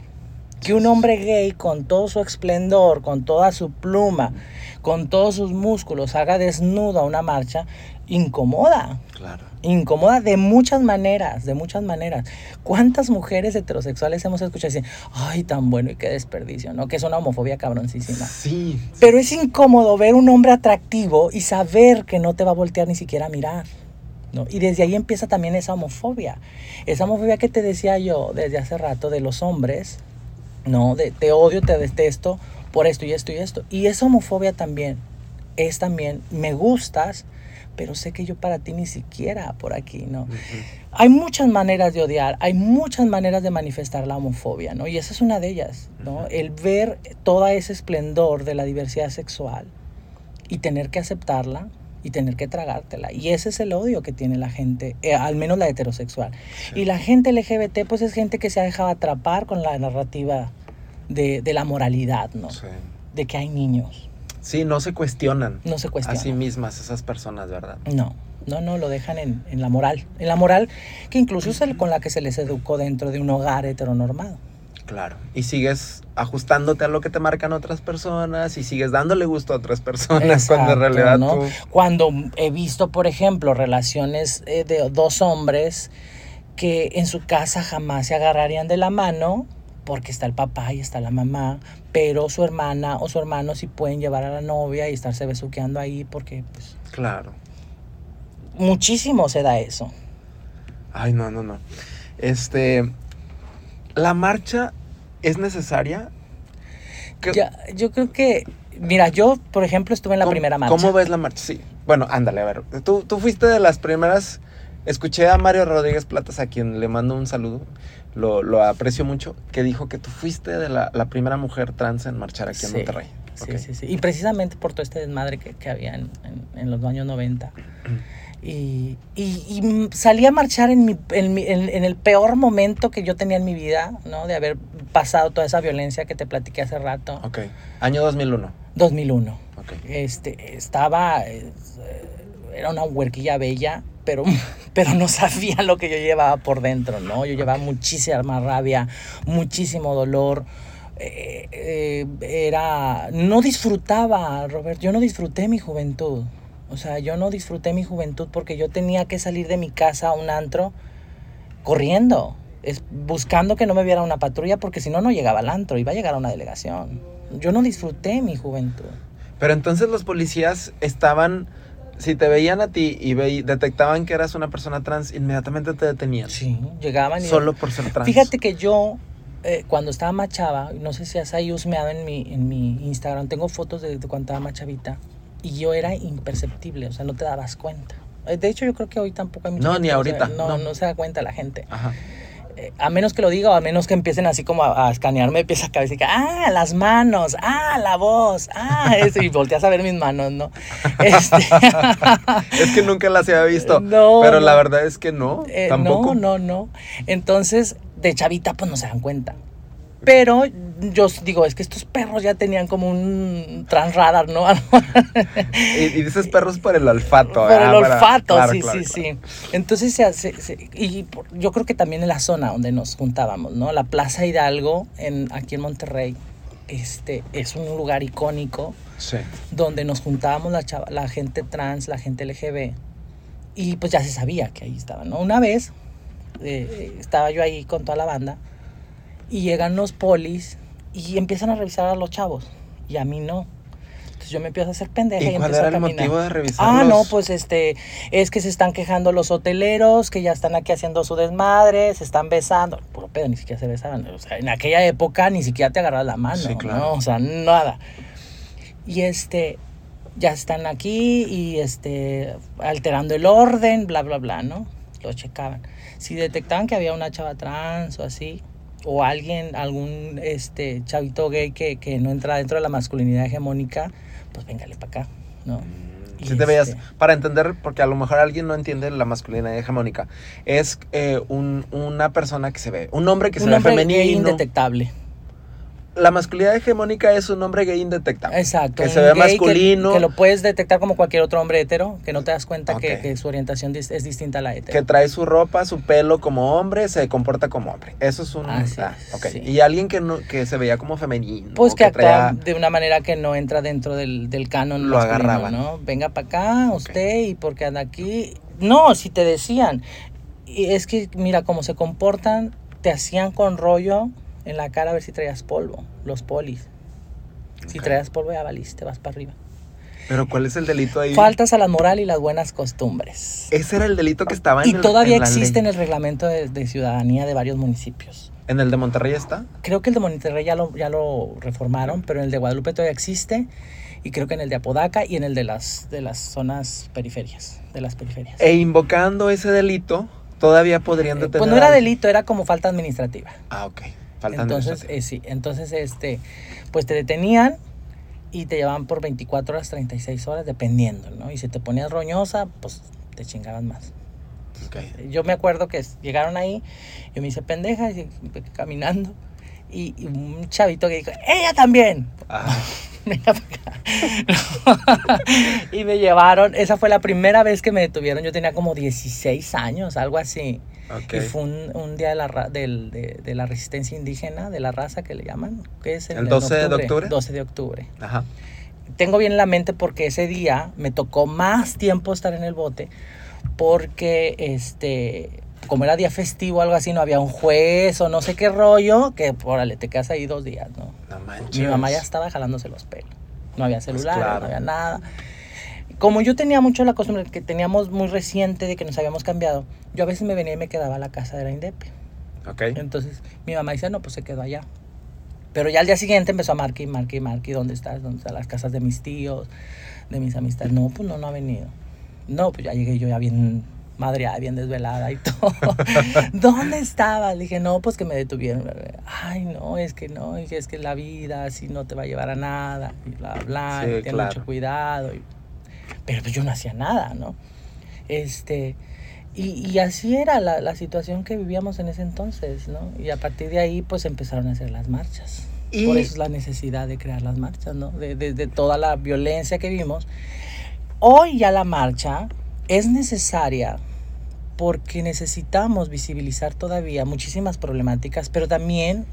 Speaker 2: Que un hombre gay con todo su esplendor, con toda su pluma, con todos sus músculos, haga desnudo a una marcha, incomoda.
Speaker 1: Claro.
Speaker 2: Incomoda de muchas maneras, de muchas maneras. ¿Cuántas mujeres heterosexuales hemos escuchado decir, ay, tan bueno y qué desperdicio, ¿no? Que es una homofobia cabroncísima.
Speaker 1: Sí.
Speaker 2: Pero es incómodo ver un hombre atractivo y saber que no te va a voltear ni siquiera a mirar. ¿no? Y desde ahí empieza también esa homofobia. Esa homofobia que te decía yo desde hace rato de los hombres, ¿no? De te odio, te detesto por esto y esto y esto. Y esa homofobia también es también, me gustas, pero sé que yo para ti ni siquiera por aquí, ¿no? Hay muchas maneras de odiar, hay muchas maneras de manifestar la homofobia, ¿no? Y esa es una de ellas, ¿no? El ver todo ese esplendor de la diversidad sexual y tener que aceptarla y tener que tragártela. Y ese es el odio que tiene la gente, eh, al menos la heterosexual.
Speaker 1: Sí.
Speaker 2: Y la gente LGBT, pues es gente que se ha dejado atrapar con la narrativa de, de la moralidad, ¿no?
Speaker 1: Sí.
Speaker 2: De que hay niños.
Speaker 1: Sí, no se cuestionan
Speaker 2: No se
Speaker 1: a
Speaker 2: cuestiona.
Speaker 1: sí mismas esas personas, ¿verdad?
Speaker 2: No, no, no, lo dejan en, en la moral. En la moral que incluso es el con la que se les educó dentro de un hogar heteronormado.
Speaker 1: Claro. Y sigues ajustándote a lo que te marcan otras personas y sigues dándole gusto a otras personas cuando en realidad
Speaker 2: ¿no?
Speaker 1: tú...
Speaker 2: Cuando he visto, por ejemplo, relaciones eh, de dos hombres que en su casa jamás se agarrarían de la mano porque está el papá y está la mamá, pero su hermana o su hermano sí pueden llevar a la novia y estarse besuqueando ahí porque pues,
Speaker 1: Claro.
Speaker 2: muchísimo se da eso.
Speaker 1: Ay, no, no, no. Este... ¿La marcha es necesaria? ¿Qué-
Speaker 2: Ya, yo creo que, mira, yo, por ejemplo, estuve en la
Speaker 1: ¿Cómo-
Speaker 2: primera marcha.
Speaker 1: ¿Cómo ves la marcha? Sí. Bueno, ándale, a ver. Tú, tú fuiste de las primeras. Escuché a Mario Rodríguez Platas, a quien le mando un saludo. Lo, lo aprecio mucho. Que dijo que tú fuiste de la, la primera mujer trans en marchar aquí en
Speaker 2: Sí,
Speaker 1: Monterrey.
Speaker 2: Sí, sí, sí. Y precisamente por todo este desmadre que, que había en, en- en los años 90. Y, y- y m- salí a marchar en, mi, en, mi- en- en el peor momento que yo tenía en mi vida, ¿no? De haber pasado toda esa violencia que te platiqué hace rato.
Speaker 1: Ok. Año 2001.
Speaker 2: 2001.
Speaker 1: Ok.
Speaker 2: Este, estaba, eh, era una huerquilla bella, pero, pero no sabía lo que yo llevaba por dentro, ¿no? Yo llevaba muchísima rabia, muchísimo dolor. eh, eh, era, no disfrutaba, Robert, yo no disfruté mi juventud. O sea, yo no disfruté mi juventud porque yo tenía que salir de mi casa a un antro corriendo, es, buscando que no me viera una patrulla porque si no, no llegaba al antro, iba a llegar a una delegación. Yo no disfruté mi juventud.
Speaker 1: Pero entonces los policías estaban. Si te veían a ti y veí- detectaban que eras una persona trans, inmediatamente te detenían.
Speaker 2: Sí, llegaban y...
Speaker 1: Solo por ser trans.
Speaker 2: Fíjate que yo, eh, cuando estaba más chava, no sé si has ahí husmeado en mi, en mi Instagram, tengo fotos de, de cuando estaba más chavita, y yo era imperceptible, o sea, no te dabas cuenta. Eh, De hecho, yo creo que hoy tampoco hay mucha
Speaker 1: No,
Speaker 2: gente
Speaker 1: ni ahorita,
Speaker 2: no,
Speaker 1: no.
Speaker 2: no se da cuenta la gente.
Speaker 1: Ajá.
Speaker 2: Eh, a menos que lo diga o a menos que empiecen así como a, a escanearme de pies a cabeza y que, ah, las manos, ah, la voz, ah, eso, y volteas a ver mis manos, ¿no? Este,
Speaker 1: es que nunca las había visto.
Speaker 2: No,
Speaker 1: pero la verdad es que no.
Speaker 2: eh,
Speaker 1: tampoco.
Speaker 2: no, no, no. Entonces, de chavita, pues no se dan cuenta. Pero yo digo, es que estos perros ya tenían como un transradar, ¿no?
Speaker 1: Y, y dices perros por el olfato.
Speaker 2: Por
Speaker 1: ¿verdad?
Speaker 2: el
Speaker 1: Para-
Speaker 2: olfato,
Speaker 1: claro,
Speaker 2: sí,
Speaker 1: claro,
Speaker 2: sí,
Speaker 1: claro.
Speaker 2: sí. Entonces, se hace, se- y por- yo creo que también en la zona donde nos juntábamos, ¿no? La Plaza Hidalgo, en, aquí en Monterrey, este, es un lugar icónico
Speaker 1: Sí.
Speaker 2: donde nos juntábamos la, chava- la gente trans, la gente LGB, y pues ya se sabía que ahí estaban, ¿no? Una vez eh, estaba yo ahí con toda la banda y llegan los polis y empiezan a revisar a los chavos y a mí no. Entonces yo me empiezo a hacer pendeja y,
Speaker 1: ¿Y cuál
Speaker 2: empiezo
Speaker 1: era
Speaker 2: a
Speaker 1: el
Speaker 2: caminar.
Speaker 1: motivo de revisarlos?
Speaker 2: Ah, no, pues este, es que se están quejando los hoteleros, que ya están aquí haciendo su desmadre, se están besando. Puro pedo, ni siquiera se besaban. O sea, en aquella época ni siquiera te agarras la mano,
Speaker 1: Sí, claro.
Speaker 2: ¿no? O sea, nada. Y este, ya están aquí y este, alterando el orden, bla, bla, bla, ¿no? Lo checaban. Si detectaban que había una chava trans o así, o alguien, algún este, chavito gay que, que no entra dentro de la masculinidad hegemónica, pues véngale para acá, ¿no? Y
Speaker 1: Si te veías,
Speaker 2: este-
Speaker 1: para entender, porque a lo mejor alguien no entiende la masculinidad hegemónica, es eh, un- una persona que se ve, un hombre que se
Speaker 2: un
Speaker 1: ve
Speaker 2: hombre
Speaker 1: femenino.
Speaker 2: indetectable.
Speaker 1: La masculinidad hegemónica es un hombre gay indetectable.
Speaker 2: Exacto.
Speaker 1: Que se ve
Speaker 2: que-
Speaker 1: masculino,
Speaker 2: Que,
Speaker 1: que,
Speaker 2: lo puedes detectar como cualquier otro hombre hetero, que no te das cuenta que, que su orientación dis- es distinta a la hetero.
Speaker 1: trae su ropa, su pelo como hombre, se comporta como hombre. Eso es un... Ah,
Speaker 2: es,
Speaker 1: ok.
Speaker 2: sí.
Speaker 1: Y alguien que, no, que se veía como femenino.
Speaker 2: Pues que actúa
Speaker 1: traía-
Speaker 2: de una manera que no entra dentro del, del canon
Speaker 1: Lo agarraban.
Speaker 2: ¿no? Venga para acá, usted, y porque anda aquí. No, si te decían. Y es que, mira, cómo se comportan, te hacían con rollo en la cara a ver si traías polvo, los polis. Si
Speaker 1: Ok.
Speaker 2: traías polvo ya valiste, vas para arriba.
Speaker 1: Pero ¿cuál es el delito ahí?
Speaker 2: Faltas a la moral y las buenas costumbres.
Speaker 1: Ese era el delito que estaba en
Speaker 2: Y
Speaker 1: el-
Speaker 2: todavía
Speaker 1: en
Speaker 2: existe en
Speaker 1: ley.
Speaker 2: el reglamento de, de ciudadanía de varios municipios.
Speaker 1: ¿En el de Monterrey está?
Speaker 2: Creo que el de Monterrey ya lo, ya lo reformaron, pero en el de Guadalupe todavía existe. Y creo que en el de Apodaca y en el de las, de las zonas periferias. De las periferias.
Speaker 1: E invocando ese delito, todavía podrían
Speaker 2: Eh,
Speaker 1: detener.
Speaker 2: pues no era delito, era como falta administrativa.
Speaker 1: Ah, ok. Faltan
Speaker 2: entonces, eh, sí, entonces este, pues te detenían y te llevaban por 24 horas, 36 horas, dependiendo, ¿no? Y si te ponías roñosa, pues te chingaban más. Yo me acuerdo que llegaron ahí, yo me hice pendeja, y caminando, y, y un chavito que dijo, ¡ella también!
Speaker 1: Ah,
Speaker 2: y me llevaron, esa fue la primera vez que me detuvieron, yo tenía como 16 años, algo así.
Speaker 1: Ok.
Speaker 2: Y fue un, un día de la, del- de, de la resistencia indígena, de la raza que le llaman, que es
Speaker 1: ¿El
Speaker 2: en
Speaker 1: 12 de octubre?
Speaker 2: 12 de octubre.
Speaker 1: Ajá.
Speaker 2: Tengo bien en la mente porque ese día me tocó más tiempo estar en el bote porque este como era día festivo o algo así, no había un juez o no sé qué rollo, que órale, te quedas ahí dos días, ¿no?
Speaker 1: No manches.
Speaker 2: Mi mamá ya estaba jalándose los pelos. No había celular,
Speaker 1: Pues claro.
Speaker 2: no había nada. Como yo tenía mucho la costumbre que teníamos muy reciente de que nos habíamos cambiado, yo a veces me venía y me quedaba a la casa de la Indepe.
Speaker 1: Ok.
Speaker 2: Entonces mi mamá dice, no, pues se quedó allá. Pero ya al día siguiente empezó a marcar y marcar y marcar, ¿y dónde estás? ¿Dónde están las casas de mis tíos, de mis amistades? No, pues no, no ha venido. No, pues ya llegué yo ya bien madreada, bien desvelada y todo. ¿Dónde estabas? Le dije, no, pues que me detuvieron. Ay, no, es que no, es que la vida así no te va a llevar a nada, y bla, bla,
Speaker 1: Sí,
Speaker 2: y ten
Speaker 1: claro.
Speaker 2: mucho cuidado. y- Pero yo no hacía nada, ¿no? Este, y, y así era la, la situación que vivíamos en ese entonces, ¿no? Y a partir de ahí, pues empezaron a hacer las marchas.
Speaker 1: Y-
Speaker 2: Por eso es la necesidad de crear las marchas, ¿no? De, de- de toda la violencia que vimos. Hoy ya la marcha es necesaria porque necesitamos visibilizar todavía muchísimas problemáticas, pero también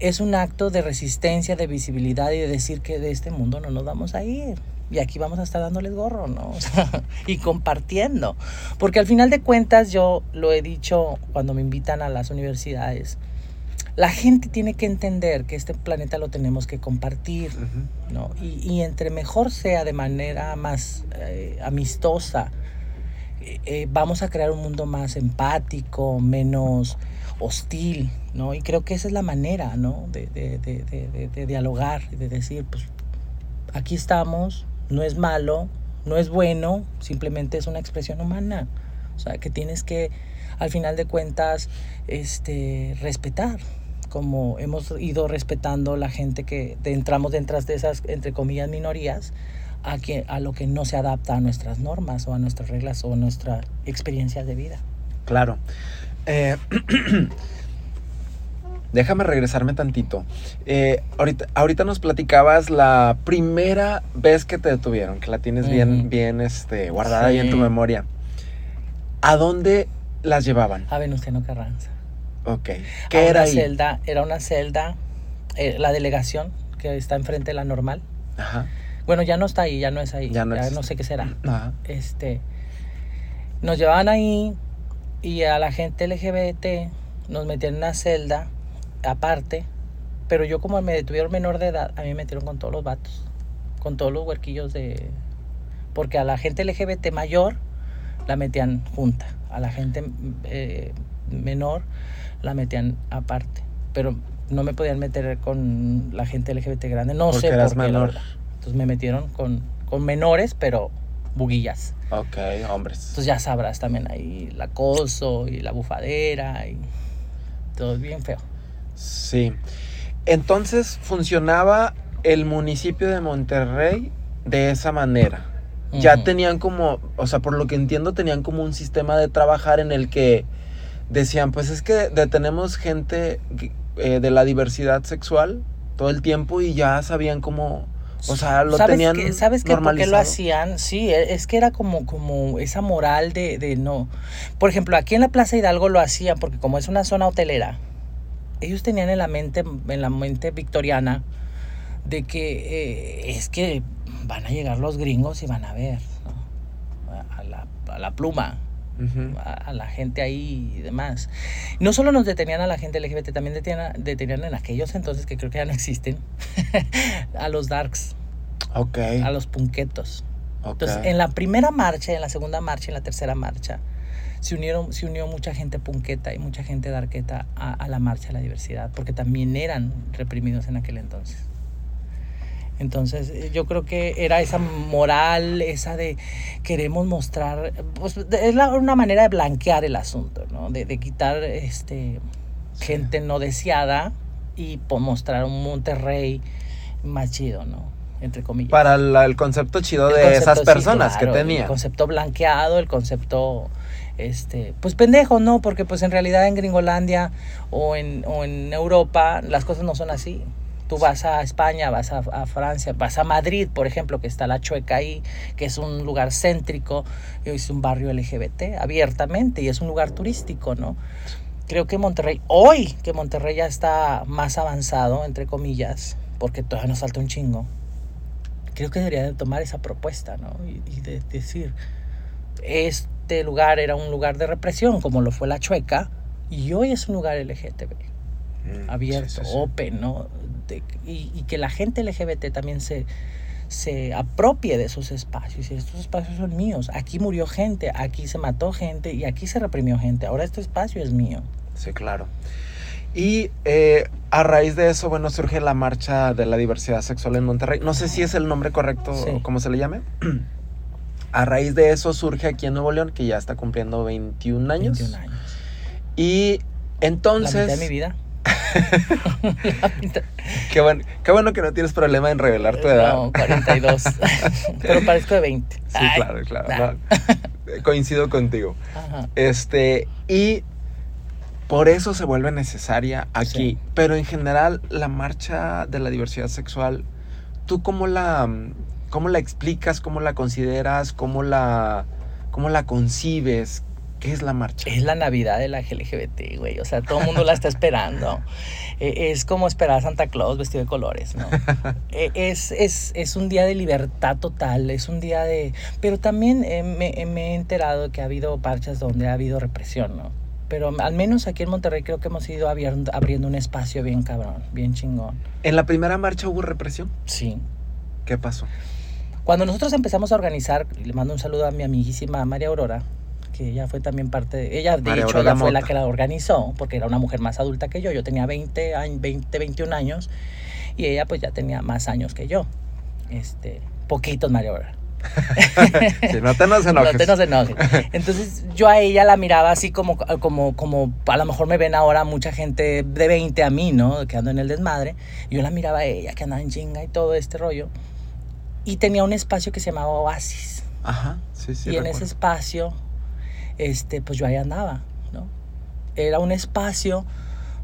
Speaker 2: es un acto de resistencia, de visibilidad y de decir que de este mundo no nos vamos a ir. Y aquí vamos a estar dándoles gorro, ¿no? O sea, y compartiendo. Porque al final de cuentas, yo lo he dicho cuando me invitan a las universidades, la gente tiene que entender que este planeta lo tenemos que compartir. ¿no? Y, y entre mejor sea de manera más eh, amistosa, eh, eh, vamos a crear un mundo más empático, menos hostil, ¿no? Y creo que esa es la manera, ¿no? De, de- de- de- de- de dialogar, de decir, pues, aquí estamos, no es malo, no es bueno, simplemente es una expresión humana. O sea, que tienes que al final de cuentas, este, respetar, como hemos ido respetando la gente que entramos dentro de esas, entre comillas, minorías, a, a lo que no se adapta a nuestras normas o a nuestras reglas o a nuestra experiencia de vida.
Speaker 1: Claro. Eh, déjame regresarme tantito. Eh, ahorita, ahorita nos platicabas la primera vez que te detuvieron, que la tienes bien, bien este, guardada ahí en tu memoria. ¿A dónde las llevaban?
Speaker 2: A Venustiano Carranza.
Speaker 1: Ok. ¿Qué era
Speaker 2: ahí? Celda, era una celda, eh, la delegación que está enfrente de la normal. Ajá. Bueno, ya no está ahí, ya no es ahí. Ya no, ya no sé qué será. Ajá. Este, nos llevaban ahí y a la gente LGBT nos metían en una celda aparte, pero yo como me detuvieron menor de edad, a mí me metieron con todos los vatos, con todos los huerquillos de... Porque a la gente LGBT mayor la metían junta, a la gente eh, menor la metían aparte, pero no me podían meter con la gente LGBT grande, no sé por qué. Menor. Entonces me metieron con, con menores, pero buguillas.
Speaker 1: Ok, hombres.
Speaker 2: Entonces ya sabrás también ahí el acoso y la bufadera y todo bien feo.
Speaker 1: Sí. Entonces funcionaba el municipio de Monterrey de esa manera. Ya tenían como, o sea, por lo que entiendo, tenían como un sistema de trabajar en el que decían, pues es que detenemos gente eh, de la diversidad sexual todo el tiempo y ya sabían cómo, o sea, lo
Speaker 2: ¿Sabes
Speaker 1: tenían
Speaker 2: que, ¿Sabes qué? ¿Por qué lo hacían? Sí, e, es que era como, como esa moral de, de no. Por ejemplo, aquí en la Plaza Hidalgo lo hacían porque como es una zona hotelera, ellos tenían en la mente, en la mente victoriana, de que eh, es que van a llegar los gringos y van a ver a, la, a, la, pluma. a, la gente ahí y demás. No solo nos detenían a la gente LGBT, también detenían, detenían en aquellos entonces que creo que ya no existen, a los darks. A los punquetos. Entonces, en la primera marcha, en la segunda marcha, en la tercera marcha, se, unieron, se unió mucha gente punqueta y mucha gente darqueta a, a la marcha de la diversidad, porque también eran reprimidos en aquel entonces. Entonces eh, yo creo que era esa moral, esa de queremos mostrar, pues es una manera de blanquear el asunto, ¿no? De, de quitar este, gente no deseada y mostrar un Monterrey más chido, ¿no? Entre comillas.
Speaker 1: Para el concepto chido de esas personas que tenía.
Speaker 2: El concepto blanqueado, el concepto este, pues pendejo, ¿no? Porque pues en realidad en Gringolandia o en, o en Europa las cosas no son así. Tú vas a España, vas a, Francia, vas a Madrid, por ejemplo, que está la Chueca ahí, que es un lugar céntrico, es un barrio LGBT abiertamente y es un lugar turístico, ¿no? Creo que Monterrey, hoy que Monterrey ya está más avanzado, entre comillas, porque todavía nos falta un chingo, creo que debería de tomar esa propuesta, ¿no? Y, y de decir, este lugar era un lugar de represión, como lo fue la Chueca, y hoy es un lugar LGTB, mm, abierto, open, ¿no? y, que la gente LGBT también se, se apropie de esos espacios. Y estos espacios son míos. Aquí murió gente, aquí se mató gente y aquí se reprimió gente. Ahora este espacio es mío.
Speaker 1: Sí, claro. Y eh, a raíz de eso, bueno, surge la marcha de la diversidad sexual en Monterrey. No sé si es el nombre correcto o cómo se le llame. A raíz de eso surge aquí en Nuevo León, que ya está cumpliendo 21 años.
Speaker 2: 21 años.
Speaker 1: Y entonces... La
Speaker 2: mitad de mi vida.
Speaker 1: qué, bueno, qué bueno que no tienes problema en revelar tu edad.
Speaker 2: No, 42. Pero parezco de 20. Sí,
Speaker 1: claro, claro. Coincido contigo. Este, y por eso se vuelve necesaria aquí. Pero en general, la marcha de la diversidad sexual, ¿tú cómo la ¿Cómo la explicas? ¿Cómo la consideras? ¿Cómo la, cómo la concibes? ¿Qué es la marcha?
Speaker 2: Es la Navidad de la LGBT, güey. O sea, todo el mundo la está esperando. E, es como esperar a Santa Claus vestido de colores, ¿no? E, es, es, es, un día de libertad total, es un día de... Pero también eh, me, me, he enterado que ha habido marchas donde ha habido represión, ¿no? Pero al menos aquí en Monterrey creo que hemos ido abriendo, abriendo un espacio bien cabrón, bien chingón.
Speaker 1: ¿En la primera marcha hubo represión?
Speaker 2: Sí.
Speaker 1: ¿Qué pasó?
Speaker 2: Cuando nosotros empezamos a organizar, le mando un saludo a mi amiguísima María Aurora, que ella fue también parte de... Ella, de hecho, ella fue la que la organizó, porque era una mujer más adulta que yo. Yo tenía 20, 20, 21 años y ella pues ya tenía más años que yo. Este, poquitos María Aurora.
Speaker 1: no te nos enojes.
Speaker 2: No te nos enojes. Entonces yo a ella la miraba así como, como, como a lo mejor me ven ahora mucha gente de 20 a mí, ¿no? Que ando en el desmadre. Yo la miraba a ella que andaba en chinga y todo este rollo. Y tenía un espacio que se llamaba Oasis.
Speaker 1: Ajá, sí, sí.
Speaker 2: Y en ese espacio, este, pues yo ahí andaba, ¿no? Era un espacio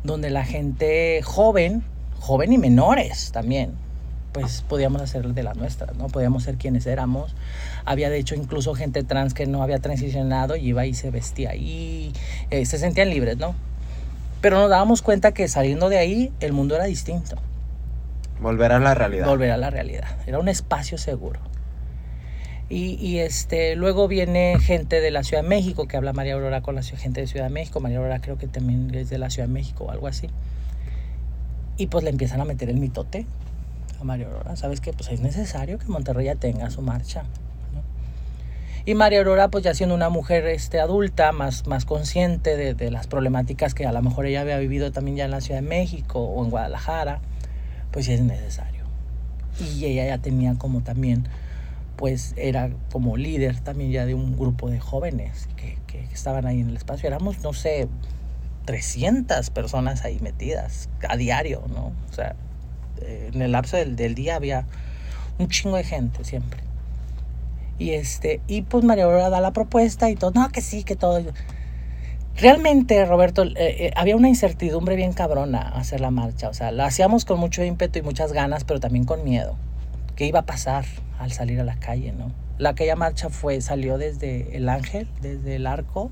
Speaker 2: donde la gente joven, joven y menores también, pues podíamos hacer de las nuestras, ¿no? Podíamos ser quienes éramos. Había de hecho incluso gente trans que no había transicionado y iba y se vestía ahí, eh, se sentían libres, ¿no? Pero nos dábamos cuenta que saliendo de ahí el mundo era distinto.
Speaker 1: Volver a la realidad.
Speaker 2: Volver a la realidad. Era un espacio seguro. Y, y, este, luego viene gente de la Ciudad de México, que habla María Aurora con la gente de Ciudad de México. María Aurora creo que también es de la Ciudad de México o algo así. Y pues le empiezan a meter el mitote a María Aurora. ¿Sabes qué? Pues es necesario que Monterrey ya tenga su marcha. Y María Aurora, pues ya siendo una mujer este, adulta, más, más consciente de, de las problemáticas que a lo mejor ella había vivido también ya en la Ciudad de México o en Guadalajara, pues es necesario. Y ella ya tenía como también pues era como líder también ya de un grupo de jóvenes que, que, estaban ahí en el espacio. Éramos, no sé, 300 personas ahí metidas a diario, ¿no? O sea, en el lapso del, del día había un chingo de gente siempre. Y este, y pues María Aurora da la propuesta y todo, no, que sí, que todo. Realmente, Roberto, eh, eh, había una incertidumbre bien cabrona hacer la marcha. O sea, la hacíamos con mucho ímpetu y muchas ganas, pero también con miedo. ¿Qué iba a pasar? al salir a la calle, ¿no? La aquella marcha fue, salió desde el Ángel, desde el arco,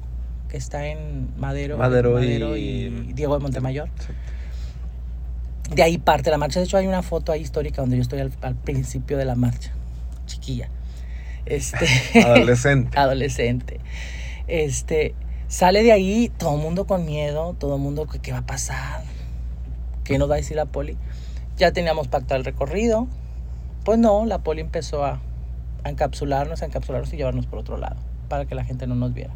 Speaker 2: que está en Madero,
Speaker 1: Madero,
Speaker 2: Madero y... y, Diego de Montemayor. Sí. De ahí parte la marcha. De hecho, hay una foto ahí histórica donde yo estoy al, al principio de la marcha, chiquilla. Este,
Speaker 1: adolescente.
Speaker 2: adolescente. Este, sale de ahí todo el mundo con miedo, todo el mundo, ¿qué va a pasar? ¿Qué nos va a decir la poli? Ya teníamos pactado el recorrido, pues no, la poli empezó a, a, encapsularnos, a encapsularnos y llevarnos por otro lado, para que la gente no nos viera.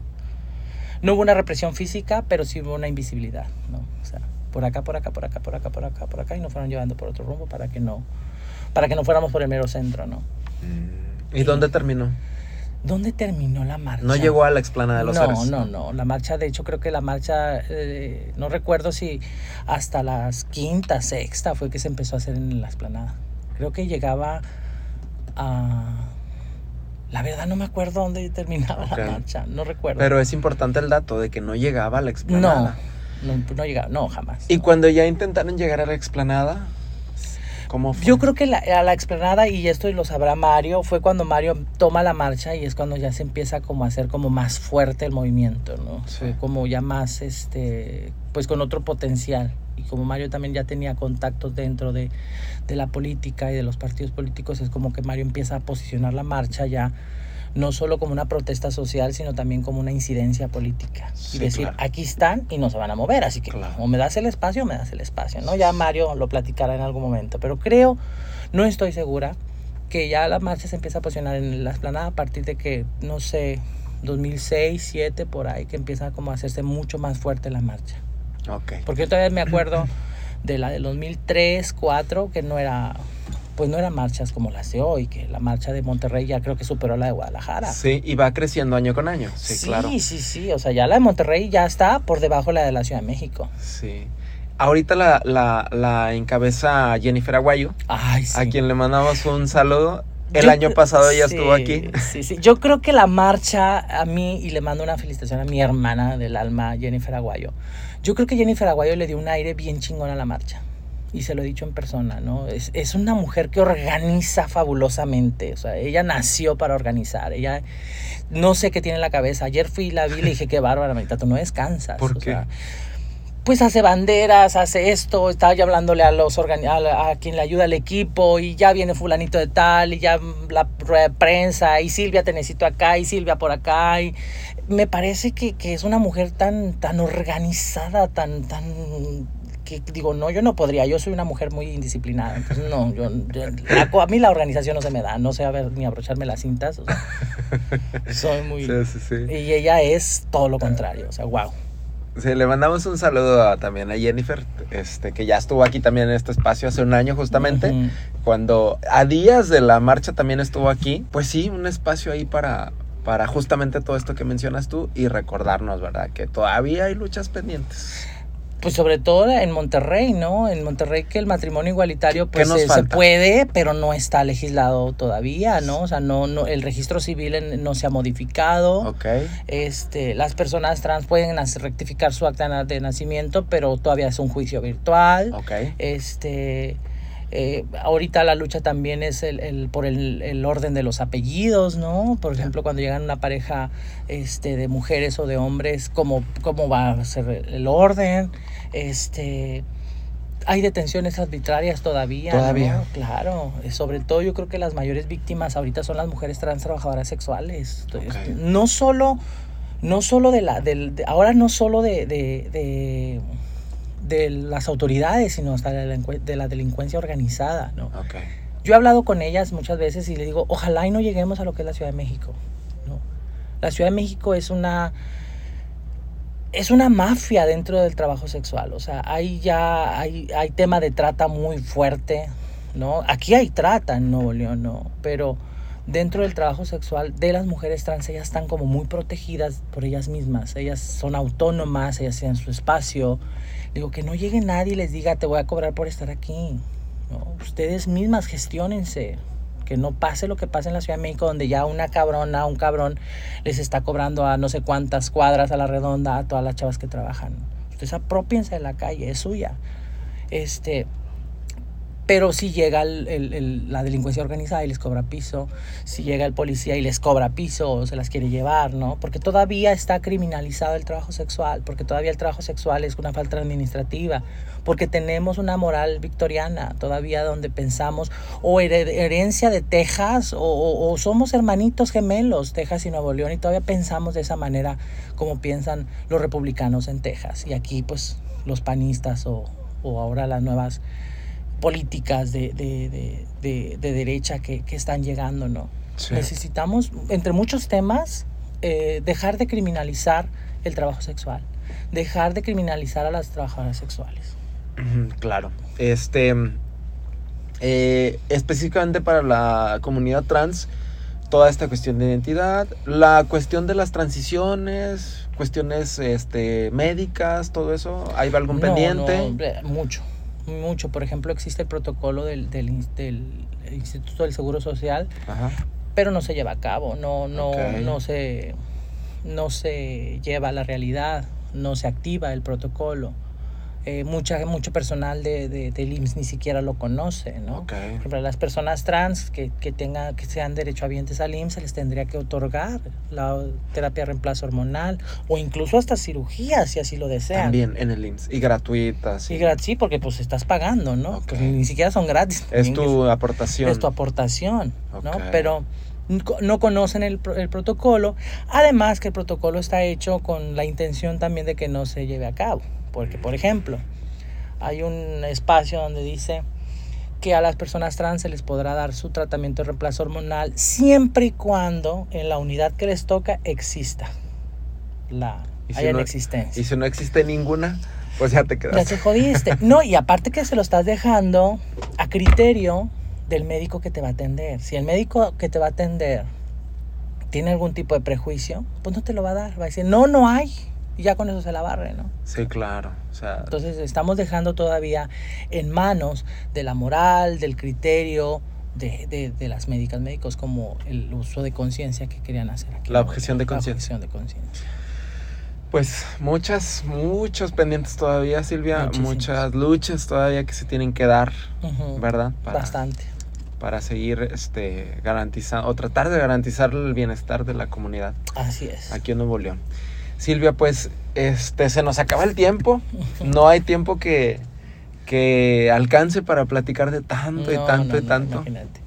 Speaker 2: No hubo una represión física, pero sí hubo una invisibilidad, ¿no? O sea, por acá, por acá, por acá, por acá, por acá, por acá, y nos fueron llevando por otro rumbo para que no, para que no fuéramos por el mero centro, ¿no?
Speaker 1: ¿Y, ¿Y dónde terminó?
Speaker 2: ¿Dónde terminó la marcha?
Speaker 1: No llegó a la explanada de los
Speaker 2: no,
Speaker 1: Ares.
Speaker 2: No, no, La marcha, de hecho, creo que la marcha, eh, no recuerdo si hasta las quinta, sexta fue que se empezó a hacer en la explanada. Creo que llegaba a... La verdad no me acuerdo dónde terminaba okay. la marcha, no recuerdo.
Speaker 1: Pero es importante el dato de que no llegaba a la explanada.
Speaker 2: No, no, no llegaba, no, jamás.
Speaker 1: ¿Y
Speaker 2: no.
Speaker 1: cuando ya intentaron llegar a la explanada? ¿Cómo fue?
Speaker 2: Yo creo que la, a la explanada, y esto lo sabrá Mario, fue cuando Mario toma la marcha y es cuando ya se empieza como a hacer como más fuerte el movimiento, ¿no? Sí. Fue como ya más, este, pues con otro potencial. Y como Mario también ya tenía contactos dentro de, de la política y de los partidos políticos, es como que Mario empieza a posicionar la marcha ya no solo como una protesta social, sino también como una incidencia política. Sí, y decir, claro. aquí están y no se van a mover, así que claro. o me das el espacio o me das el espacio, ¿no? Ya Mario lo platicará en algún momento, pero creo, no estoy segura, que ya la marcha se empieza a posicionar en la esplanada a partir de que, no sé, 2006, 2007, por ahí, que empieza como a hacerse mucho más fuerte la marcha.
Speaker 1: Okay.
Speaker 2: Porque yo todavía me acuerdo de la del 2003, 2004, que no era pues no eran marchas como las de hoy, que la marcha de Monterrey ya creo que superó la de Guadalajara.
Speaker 1: Sí, y va creciendo año con año. Sí,
Speaker 2: sí
Speaker 1: claro.
Speaker 2: Sí, sí, o sea, ya la de Monterrey ya está por debajo de la de la Ciudad de México.
Speaker 1: Sí. Ahorita la, la, la encabeza Jennifer Aguayo,
Speaker 2: Ay, sí.
Speaker 1: a quien le mandamos un saludo. El Yo, año pasado ella
Speaker 2: sí,
Speaker 1: estuvo aquí.
Speaker 2: Sí, sí. Yo creo que la marcha a mí, y le mando una felicitación a mi hermana del alma, Jennifer Aguayo. Yo creo que Jennifer Aguayo le dio un aire bien chingón a la marcha y se lo he dicho en persona, ¿no? Es, es, una mujer que organiza fabulosamente, o sea, ella nació para organizar, ella no sé qué tiene en la cabeza. Ayer fui y la vi y le dije, qué bárbara, Marita, tú no descansas.
Speaker 1: ¿Por
Speaker 2: o
Speaker 1: qué?
Speaker 2: Sea, pues hace banderas, hace esto, estaba ya hablándole a los a, a, quien le ayuda al equipo y ya viene fulanito de tal y ya la rueda de prensa y Silvia te necesito acá y Silvia por acá y me parece que, que es una mujer tan, tan organizada, tan, tan que digo, no, yo no podría, yo soy una mujer muy indisciplinada, entonces no, yo, yo la, a mí la organización no se me da, no sé a ver ni abrocharme las cintas, o sea, soy muy...
Speaker 1: Sí, sí, sí.
Speaker 2: Y ella es todo lo contrario, o sea, wow.
Speaker 1: Sí, le mandamos un saludo también a Jennifer, este, que ya estuvo aquí también en este espacio hace un año justamente, cuando a días de la marcha también estuvo aquí. Pues sí, un espacio ahí para, para justamente todo esto que mencionas tú y recordarnos, ¿verdad? Que todavía hay luchas pendientes.
Speaker 2: Pues sobre todo en Monterrey, ¿no? En Monterrey que el matrimonio igualitario pues se, puede, pero no está legislado todavía, ¿no? O sea, no, no el registro civil no se ha modificado.
Speaker 1: Ok.
Speaker 2: Este, las personas trans pueden rectificar su acta de nacimiento, pero todavía es un juicio virtual.
Speaker 1: Ok.
Speaker 2: Este, eh, ahorita la lucha también es el, por el, orden de los apellidos, ¿no? Por ejemplo, cuando llegan una pareja este, de mujeres o de hombres, ¿cómo, cómo va a ser el orden? Este, hay detenciones arbitrarias todavía.
Speaker 1: Todavía.
Speaker 2: Claro. Eh, sobre todo yo creo que las mayores víctimas ahorita son las mujeres trans trabajadoras sexuales. No solo, no solo de la, del, ahora no solo de de las autoridades, sino hasta de la, delincuencia organizada, ¿no? Yo he hablado con ellas muchas veces y le digo, ojalá y no lleguemos a lo que es la Ciudad de México, ¿no? La Ciudad de México es una es una mafia dentro del trabajo sexual, o sea, hay ya hay, hay tema de trata muy fuerte, ¿no? Aquí hay trata en Nuevo León, ¿no? Pero dentro del trabajo sexual de las mujeres trans, ellas están como muy protegidas por ellas mismas, ellas son autónomas, ellas tienen su espacio, Digo, que no llegue nadie y les diga, te voy a cobrar por estar aquí. Ustedes mismas gestionense. Que no pase lo que pasa en la Ciudad de México, donde ya una cabrona, un cabrón les está cobrando a no sé cuántas cuadras a la redonda a todas las chavas que trabajan. Ustedes apropiense de la calle, es suya. Este, pero si llega la delincuencia organizada y les cobra piso, si llega el policía y les cobra piso o se las quiere llevar, ¿no? Porque todavía está criminalizado el trabajo sexual, porque todavía el trabajo sexual es una falta administrativa, porque tenemos una moral victoriana todavía donde pensamos o herencia de Texas o, o somos hermanitos gemelos, Texas y Nuevo León, y todavía pensamos de esa manera como piensan los republicanos en Texas. Y aquí pues los panistas o, o ahora las nuevas políticas de, de, de, de derecha que, que, están llegando, ¿no? Necesitamos, entre muchos temas, eh, dejar de criminalizar el trabajo sexual, dejar de criminalizar a las trabajadoras sexuales.
Speaker 1: Claro. Este, eh, específicamente para la comunidad trans, toda esta cuestión de identidad, la cuestión de las transiciones, cuestiones este, médicas, todo eso, ¿hay algún pendiente?
Speaker 2: No, mucho mucho. Por ejemplo, existe el protocolo del, del, Instituto del Seguro Social, pero no se lleva a cabo, no, no, no, se, no se lleva a la realidad, no se activa el protocolo. Eh, mucha, mucho personal de, de, del IMSS ni siquiera lo conoce, ¿no?
Speaker 1: Okay.
Speaker 2: las personas trans que, que, tengan, que sean derechohabientes al IMSS se les tendría que otorgar la terapia de reemplazo hormonal o incluso hasta cirugía si así lo desean.
Speaker 1: También en el IMSS. Y gratuitas.
Speaker 2: Y sí, porque pues estás pagando, ¿no? Pues ni siquiera son gratis.
Speaker 1: Es tu aportación.
Speaker 2: Es tu aportación, ¿no? Pero no conocen el, el, protocolo. Además que el protocolo está hecho con la intención también de que no se lleve a cabo. Porque, por ejemplo, hay un espacio donde dice que a las personas trans se les podrá dar su tratamiento de reemplazo hormonal siempre y cuando en la unidad que les toca exista la haya en existencia.
Speaker 1: Y si no existe ninguna, pues ya te quedas.
Speaker 2: Ya se jodiste. No, y aparte que se lo estás dejando a criterio del médico que te va a atender. Si el médico que te va a atender tiene algún tipo de prejuicio, pues no te lo va a dar. Va a decir, no, no hay y ya con eso se la barre, ¿no?
Speaker 1: Sí, claro. O sea...
Speaker 2: Entonces estamos dejando todavía en manos de la moral, del criterio, de, de, de, las médicas médicos como el uso de conciencia que querían hacer aquí.
Speaker 1: La objeción de conciencia.
Speaker 2: La objeción de conciencia.
Speaker 1: Pues muchas, muchos pendientes todavía, Silvia. Muchas luchas todavía que se tienen que dar, ¿verdad?
Speaker 2: Bastante.
Speaker 1: Para seguir este, garantizando, o tratar de garantizar el bienestar de la comunidad.
Speaker 2: Así es.
Speaker 1: Aquí en Nuevo León. Silvia, pues este se nos acaba el tiempo. No hay tiempo que, que alcance para platicar de tanto y tanto y tanto.
Speaker 2: Imagínate.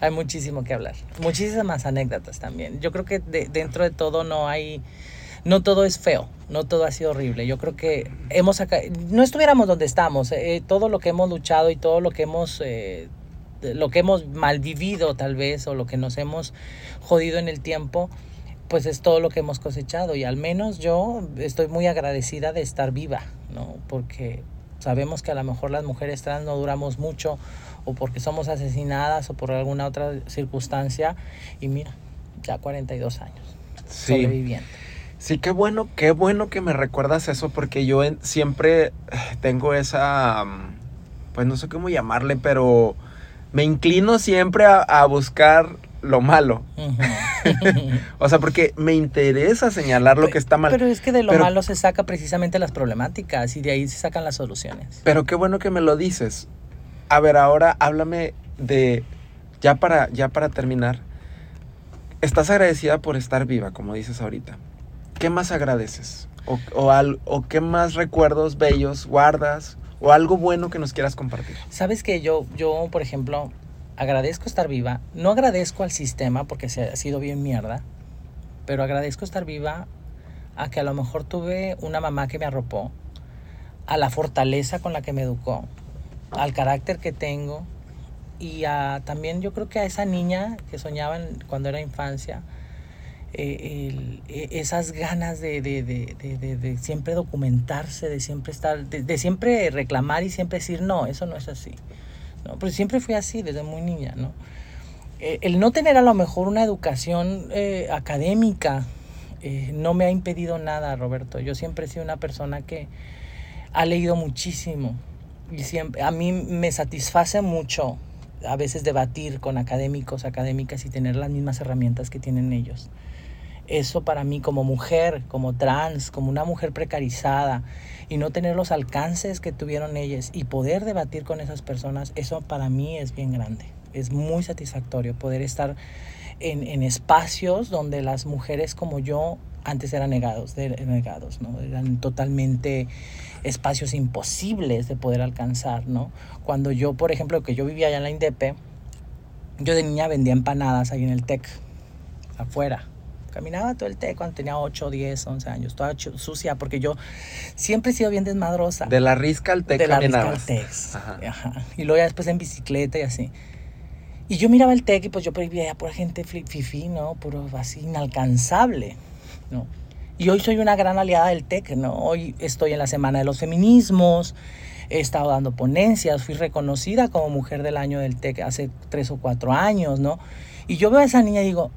Speaker 2: hay muchísimo que hablar. Muchísimas anécdotas también. Yo creo que dentro de todo no hay no todo es feo, no todo ha sido horrible. Yo creo que hemos no estuviéramos donde estamos. Eh, todo lo que hemos luchado y todo lo que hemos eh, lo que hemos malvivido tal vez o lo que nos hemos jodido en el tiempo pues es todo lo que hemos cosechado y al menos yo estoy muy agradecida de estar viva, ¿no? Porque sabemos que a lo mejor las mujeres trans no duramos mucho o porque somos asesinadas o por alguna otra circunstancia y mira, ya 42 años
Speaker 1: Sí.
Speaker 2: sobreviviendo.
Speaker 1: Sí, qué bueno, qué bueno que me recuerdas eso porque yo en- siempre tengo esa, pues no sé cómo llamarle, pero me inclino siempre a, a buscar lo malo. O sea, porque me interesa señalar lo que está mal.
Speaker 2: Pero es que de lo
Speaker 1: Pero-
Speaker 2: malo se saca precisamente las problemáticas y de ahí se sacan las soluciones.
Speaker 1: Pero qué bueno que me lo dices. A ver, ahora háblame de, ya para, ya para terminar, estás agradecida por estar viva, como dices ahorita. ¿Qué más agradeces? O, o, al- o qué más recuerdos bellos guardas? ¿O algo bueno que nos quieras compartir?
Speaker 2: Sabes que yo, yo, por ejemplo, agradezco estar viva. No agradezco al sistema porque se ha sido bien mierda, pero agradezco estar viva a que a lo mejor tuve una mamá que me arropó, a la fortaleza con la que me educó, al carácter que tengo y a, también yo creo que a esa niña que soñaba cuando era infancia, eh, e- esas ganas de, de- siempre documentarse, de siempre estar, de siempre reclamar y siempre decir, no, eso no es así. ¿No? Pero siempre fui así desde muy niña, ¿no? Eh, el no tener a lo mejor una educación eh, académica eh, no me ha impedido nada, Roberto. Yo siempre he sido una persona que ha leído muchísimo y siempre a mí me satisface mucho a veces debatir con académicos, académicas y tener las mismas herramientas que tienen ellos. Eso para mí como mujer, como trans, como una mujer precarizada y no tener los alcances que tuvieron ellas y poder debatir con esas personas, eso para mí es bien grande. Es muy satisfactorio poder estar en, en espacios donde las mujeres como yo antes eran negados, de, negados, ¿no? Eran totalmente espacios imposibles de poder alcanzar, ¿no? Cuando yo, por ejemplo, que yo vivía allá en la Indepe, yo de niña vendía empanadas ahí en el TEC, afuera. Caminaba todo el TEC cuando tenía 8, 10, 11 años, toda sucia, porque yo siempre he sido bien desmadrosa.
Speaker 1: De la risca al tec
Speaker 2: de la Risca al
Speaker 1: caminabas.
Speaker 2: TEC.
Speaker 1: Ajá.
Speaker 2: Ajá. Y luego ya después en bicicleta y así. Y yo miraba el TEC y pues yo veía pura gente fifí, ¿no? Puro así inalcanzable, ¿no? Y hoy soy una gran aliada del TEC, ¿no? Hoy estoy en la Semana de los Feminismos, he estado dando ponencias, fui reconocida como Mujer del Año del TEC hace tres o cuatro años, ¿no? Y yo veo a esa niña y digo,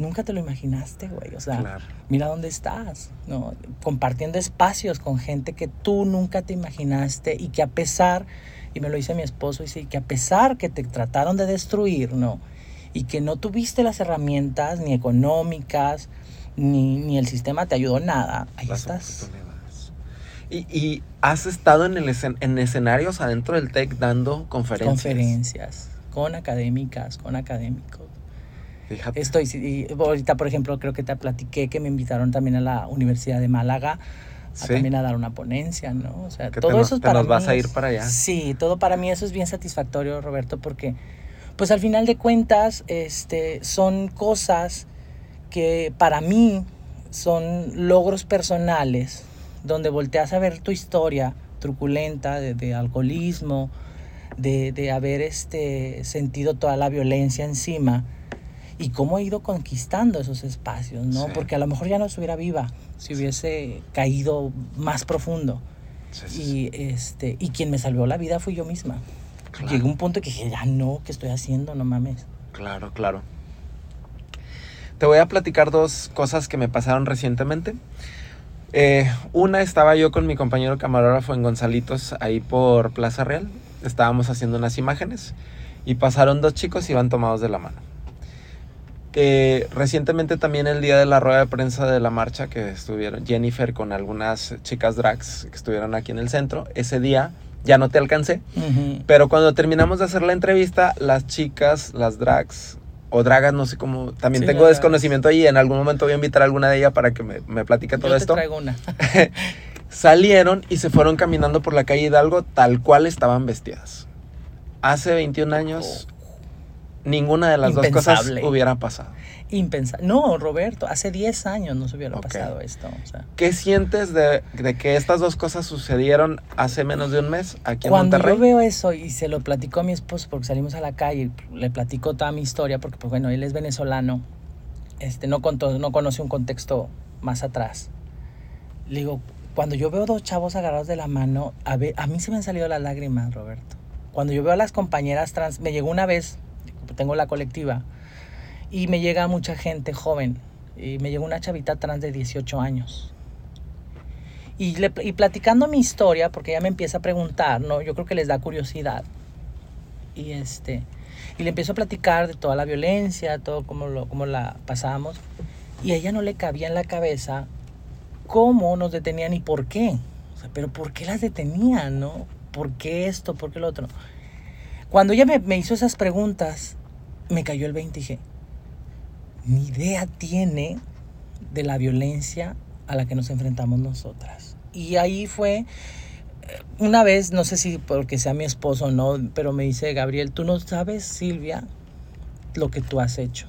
Speaker 2: nunca te lo imaginaste, güey, o sea,
Speaker 1: Claro.
Speaker 2: mira dónde estás, ¿no? Compartiendo espacios con gente que tú nunca te imaginaste y que a pesar, y me lo dice mi esposo, dice, que a pesar que te trataron de destruir, ¿no? Y que no tuviste las herramientas ni económicas, ni, ni el sistema te ayudó nada, ahí
Speaker 1: Las
Speaker 2: estás.
Speaker 1: Y, y has estado en, el escen- en escenarios adentro del TEC dando conferencias.
Speaker 2: Conferencias, con académicas, con académicos.
Speaker 1: Fíjate.
Speaker 2: Estoy, y ahorita por ejemplo creo que te platiqué que me invitaron también a la Universidad de Málaga a
Speaker 1: Sí.
Speaker 2: también a dar una ponencia, ¿no? O sea,
Speaker 1: Que
Speaker 2: todo eso es
Speaker 1: te
Speaker 2: para
Speaker 1: nos vas a ir para allá.
Speaker 2: Sí, todo para mí eso es bien satisfactorio, Roberto, porque pues al final de cuentas este son cosas que para mí son logros personales donde volteas a ver tu historia truculenta de, de alcoholismo, de, de haber este, sentido toda la violencia encima y cómo he ido conquistando esos espacios, ¿no?
Speaker 1: Sí.
Speaker 2: Porque a lo mejor ya no estuviera viva si hubiese caído más profundo.
Speaker 1: Sí, sí, sí.
Speaker 2: Y, este, y quien me salvó la vida fui yo misma.
Speaker 1: Claro.
Speaker 2: Llegó un punto que dije, ya no, ¿qué estoy haciendo? No mames.
Speaker 1: Claro, claro. Te voy a platicar dos cosas que me pasaron recientemente. Eh, una estaba yo con mi compañero camarógrafo en Gonzalitos, ahí por Plaza Real. Estábamos haciendo unas imágenes y pasaron dos chicos y iban tomados de la mano. Eh, recientemente también el día de la rueda de prensa de la marcha que estuvieron Jennifer con algunas chicas drags que estuvieron aquí en el centro. Ese día ya no te alcancé, pero cuando terminamos de hacer la entrevista, las chicas, las drags o dragas, no sé cómo, también
Speaker 2: Sí,
Speaker 1: tengo desconocimiento ahí. En algún momento voy a invitar a alguna de ellas para que me, me platique todo
Speaker 2: Yo
Speaker 1: esto.
Speaker 2: te traigo una.
Speaker 1: Salieron y se fueron caminando por la calle Hidalgo tal cual estaban vestidas. Hace 21 años, ninguna de las dos cosas hubiera pasado.
Speaker 2: Impensable. No, Roberto, hace 10 años no se hubiera
Speaker 1: Ok.
Speaker 2: pasado esto. O sea,
Speaker 1: ¿Qué sientes de, de que estas dos cosas sucedieron hace menos de un mes aquí en
Speaker 2: Cuando
Speaker 1: Monterrey?
Speaker 2: yo veo eso y se lo platico a mi esposo porque salimos a la calle le platico toda mi historia porque pues bueno, él es venezolano. este, no, contó, no conoce un contexto más atrás. Le digo, cuando yo veo dos chavos agarrados de la mano, a, ver, a mí se me han salido las lágrimas, Roberto. Cuando yo veo a las compañeras trans, me llegó una vez, tengo la colectiva, y me llega mucha gente joven, y me llegó una chavita trans de 18 años. Y, le, y platicando mi historia, porque ella me empieza a preguntar, ¿no? Yo creo que les da curiosidad. Y este y le empiezo a platicar de toda la violencia, todo cómo, lo, cómo la pasábamos. Y a ella no le cabía en la cabeza cómo nos detenían y por qué. Pero ¿por qué las detenían, no? ¿Por qué esto? ¿Por qué lo otro? Cuando ella me, me hizo esas preguntas, me cayó el 20 y dije, ni idea tiene de la violencia a la que nos enfrentamos nosotras. Y ahí fue una vez, no sé si porque sea mi esposo o no, pero me dice, Gabriel, tú no sabes, Silvia, lo que tú has hecho.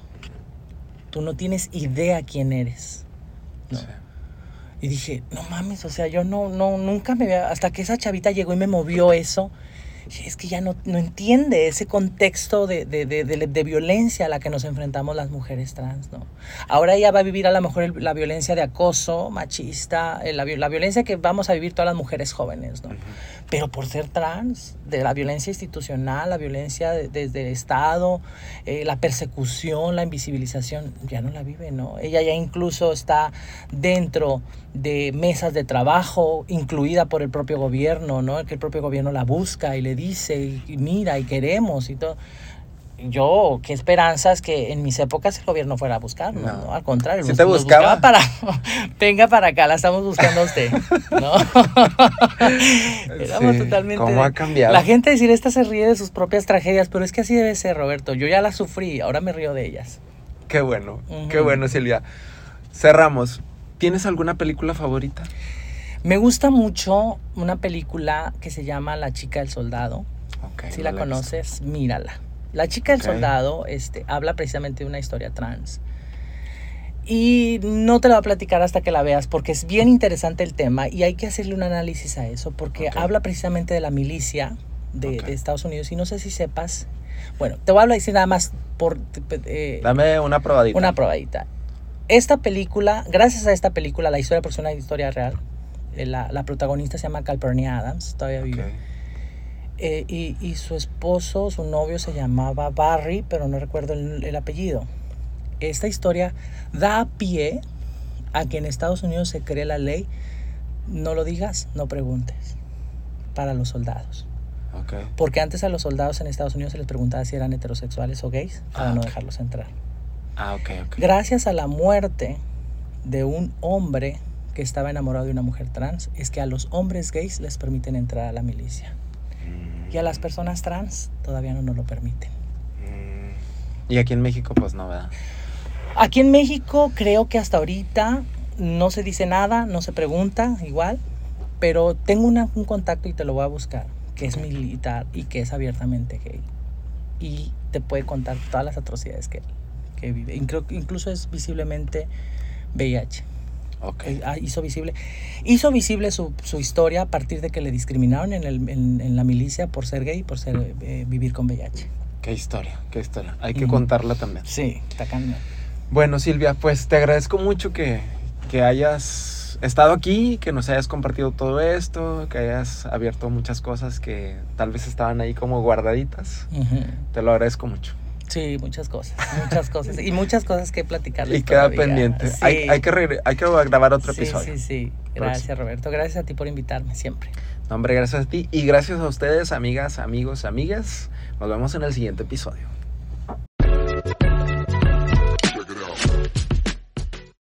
Speaker 2: Tú no tienes idea quién eres. Y dije, no mames, o sea, yo no, no, nunca me había, hasta que esa chavita llegó y me movió eso, es que ya no, no entiende ese contexto de, de, de, de, violencia a la que nos enfrentamos las mujeres trans, ¿no? Ahora ella va a vivir a lo mejor la violencia de acoso machista, eh, la, la, violencia que vamos a vivir todas las mujeres jóvenes, ¿no? Pero por ser trans, de la violencia institucional, la violencia desde el Estado, eh, la persecución, la invisibilización, ya no la vive, ¿no? Ella ya incluso está dentro de mesas de trabajo, incluida por el propio gobierno, ¿no? Que el propio gobierno la busca y le dice, y mira, y queremos y todo. Yo, qué esperanzas que en mis épocas el gobierno fuera a buscar, ¿no? Al contrario,
Speaker 1: te buscaba?
Speaker 2: para, venga para acá, la estamos buscando a usted, ¿no? Éramos totalmente...
Speaker 1: ¿Cómo ha cambiado?
Speaker 2: La gente decir, esta se ríe de sus propias tragedias, pero es que así debe ser, Roberto. Yo ya las sufrí, ahora me río de ellas.
Speaker 1: Qué bueno, qué bueno, Silvia. Cerramos. ¿Tienes alguna película favorita?
Speaker 2: Me gusta mucho una película que se llama La chica del soldado. si la, conoces, mírala. La chica del soldado este, habla precisamente de una historia trans. Y no te la voy a platicar hasta que la veas porque es bien interesante el tema y hay que hacerle un análisis a eso porque habla precisamente de la milicia de, Estados Unidos y no sé si sepas. Bueno, te voy a decir nada más por...
Speaker 1: Eh, Dame una probadita.
Speaker 2: Una probadita. Esta película, gracias a esta película, la historia por ser una historia real, la, la, protagonista se llama Calpurnia Adams, todavía vive. Eh, y, y, su esposo, su novio se llamaba Barry, pero no recuerdo el, el, apellido. Esta historia da pie a que en Estados Unidos se cree la ley, no lo digas, no preguntes, para los soldados.
Speaker 1: Okay.
Speaker 2: Porque antes a los soldados en Estados Unidos se les preguntaba si eran heterosexuales o gays para ah, no dejarlos entrar.
Speaker 1: Ah, okay, okay.
Speaker 2: Gracias a la muerte de un hombre que estaba enamorado de una mujer trans es que a los hombres gays les permiten entrar a la milicia. Y a las personas trans todavía no nos lo permiten.
Speaker 1: Y aquí en México pues no, ¿verdad?
Speaker 2: Aquí en México creo que hasta ahorita no se dice nada, no se pregunta igual, pero tengo una, un contacto y te lo voy a buscar, que es militar y que es abiertamente gay. Y te puede contar todas las atrocidades que, que vive. Incluso es visiblemente VIH.
Speaker 1: Okay.
Speaker 2: Ah, hizo visible, hizo visible su, su, historia a partir de que le discriminaron en, el, en, en la milicia por ser gay, por ser eh, vivir con VIH.
Speaker 1: Qué historia, qué historia. Hay que contarla también.
Speaker 2: Sí, cañón.
Speaker 1: Bueno, Silvia, pues te agradezco mucho que, que hayas estado aquí, que nos hayas compartido todo esto, que hayas abierto muchas cosas que tal vez estaban ahí como guardaditas. Uh -huh. Te lo agradezco mucho.
Speaker 2: Sí, muchas cosas, muchas cosas. Y muchas cosas que platicarles.
Speaker 1: Y queda todavía. pendiente. Sí. Hay, hay, que hay que grabar otro
Speaker 2: sí,
Speaker 1: episodio.
Speaker 2: Sí, sí. Gracias, Próximo. Roberto. Gracias a ti por invitarme siempre.
Speaker 1: No, hombre, gracias a ti. Y gracias a ustedes, amigas, amigos, amigas. Nos vemos en el siguiente episodio.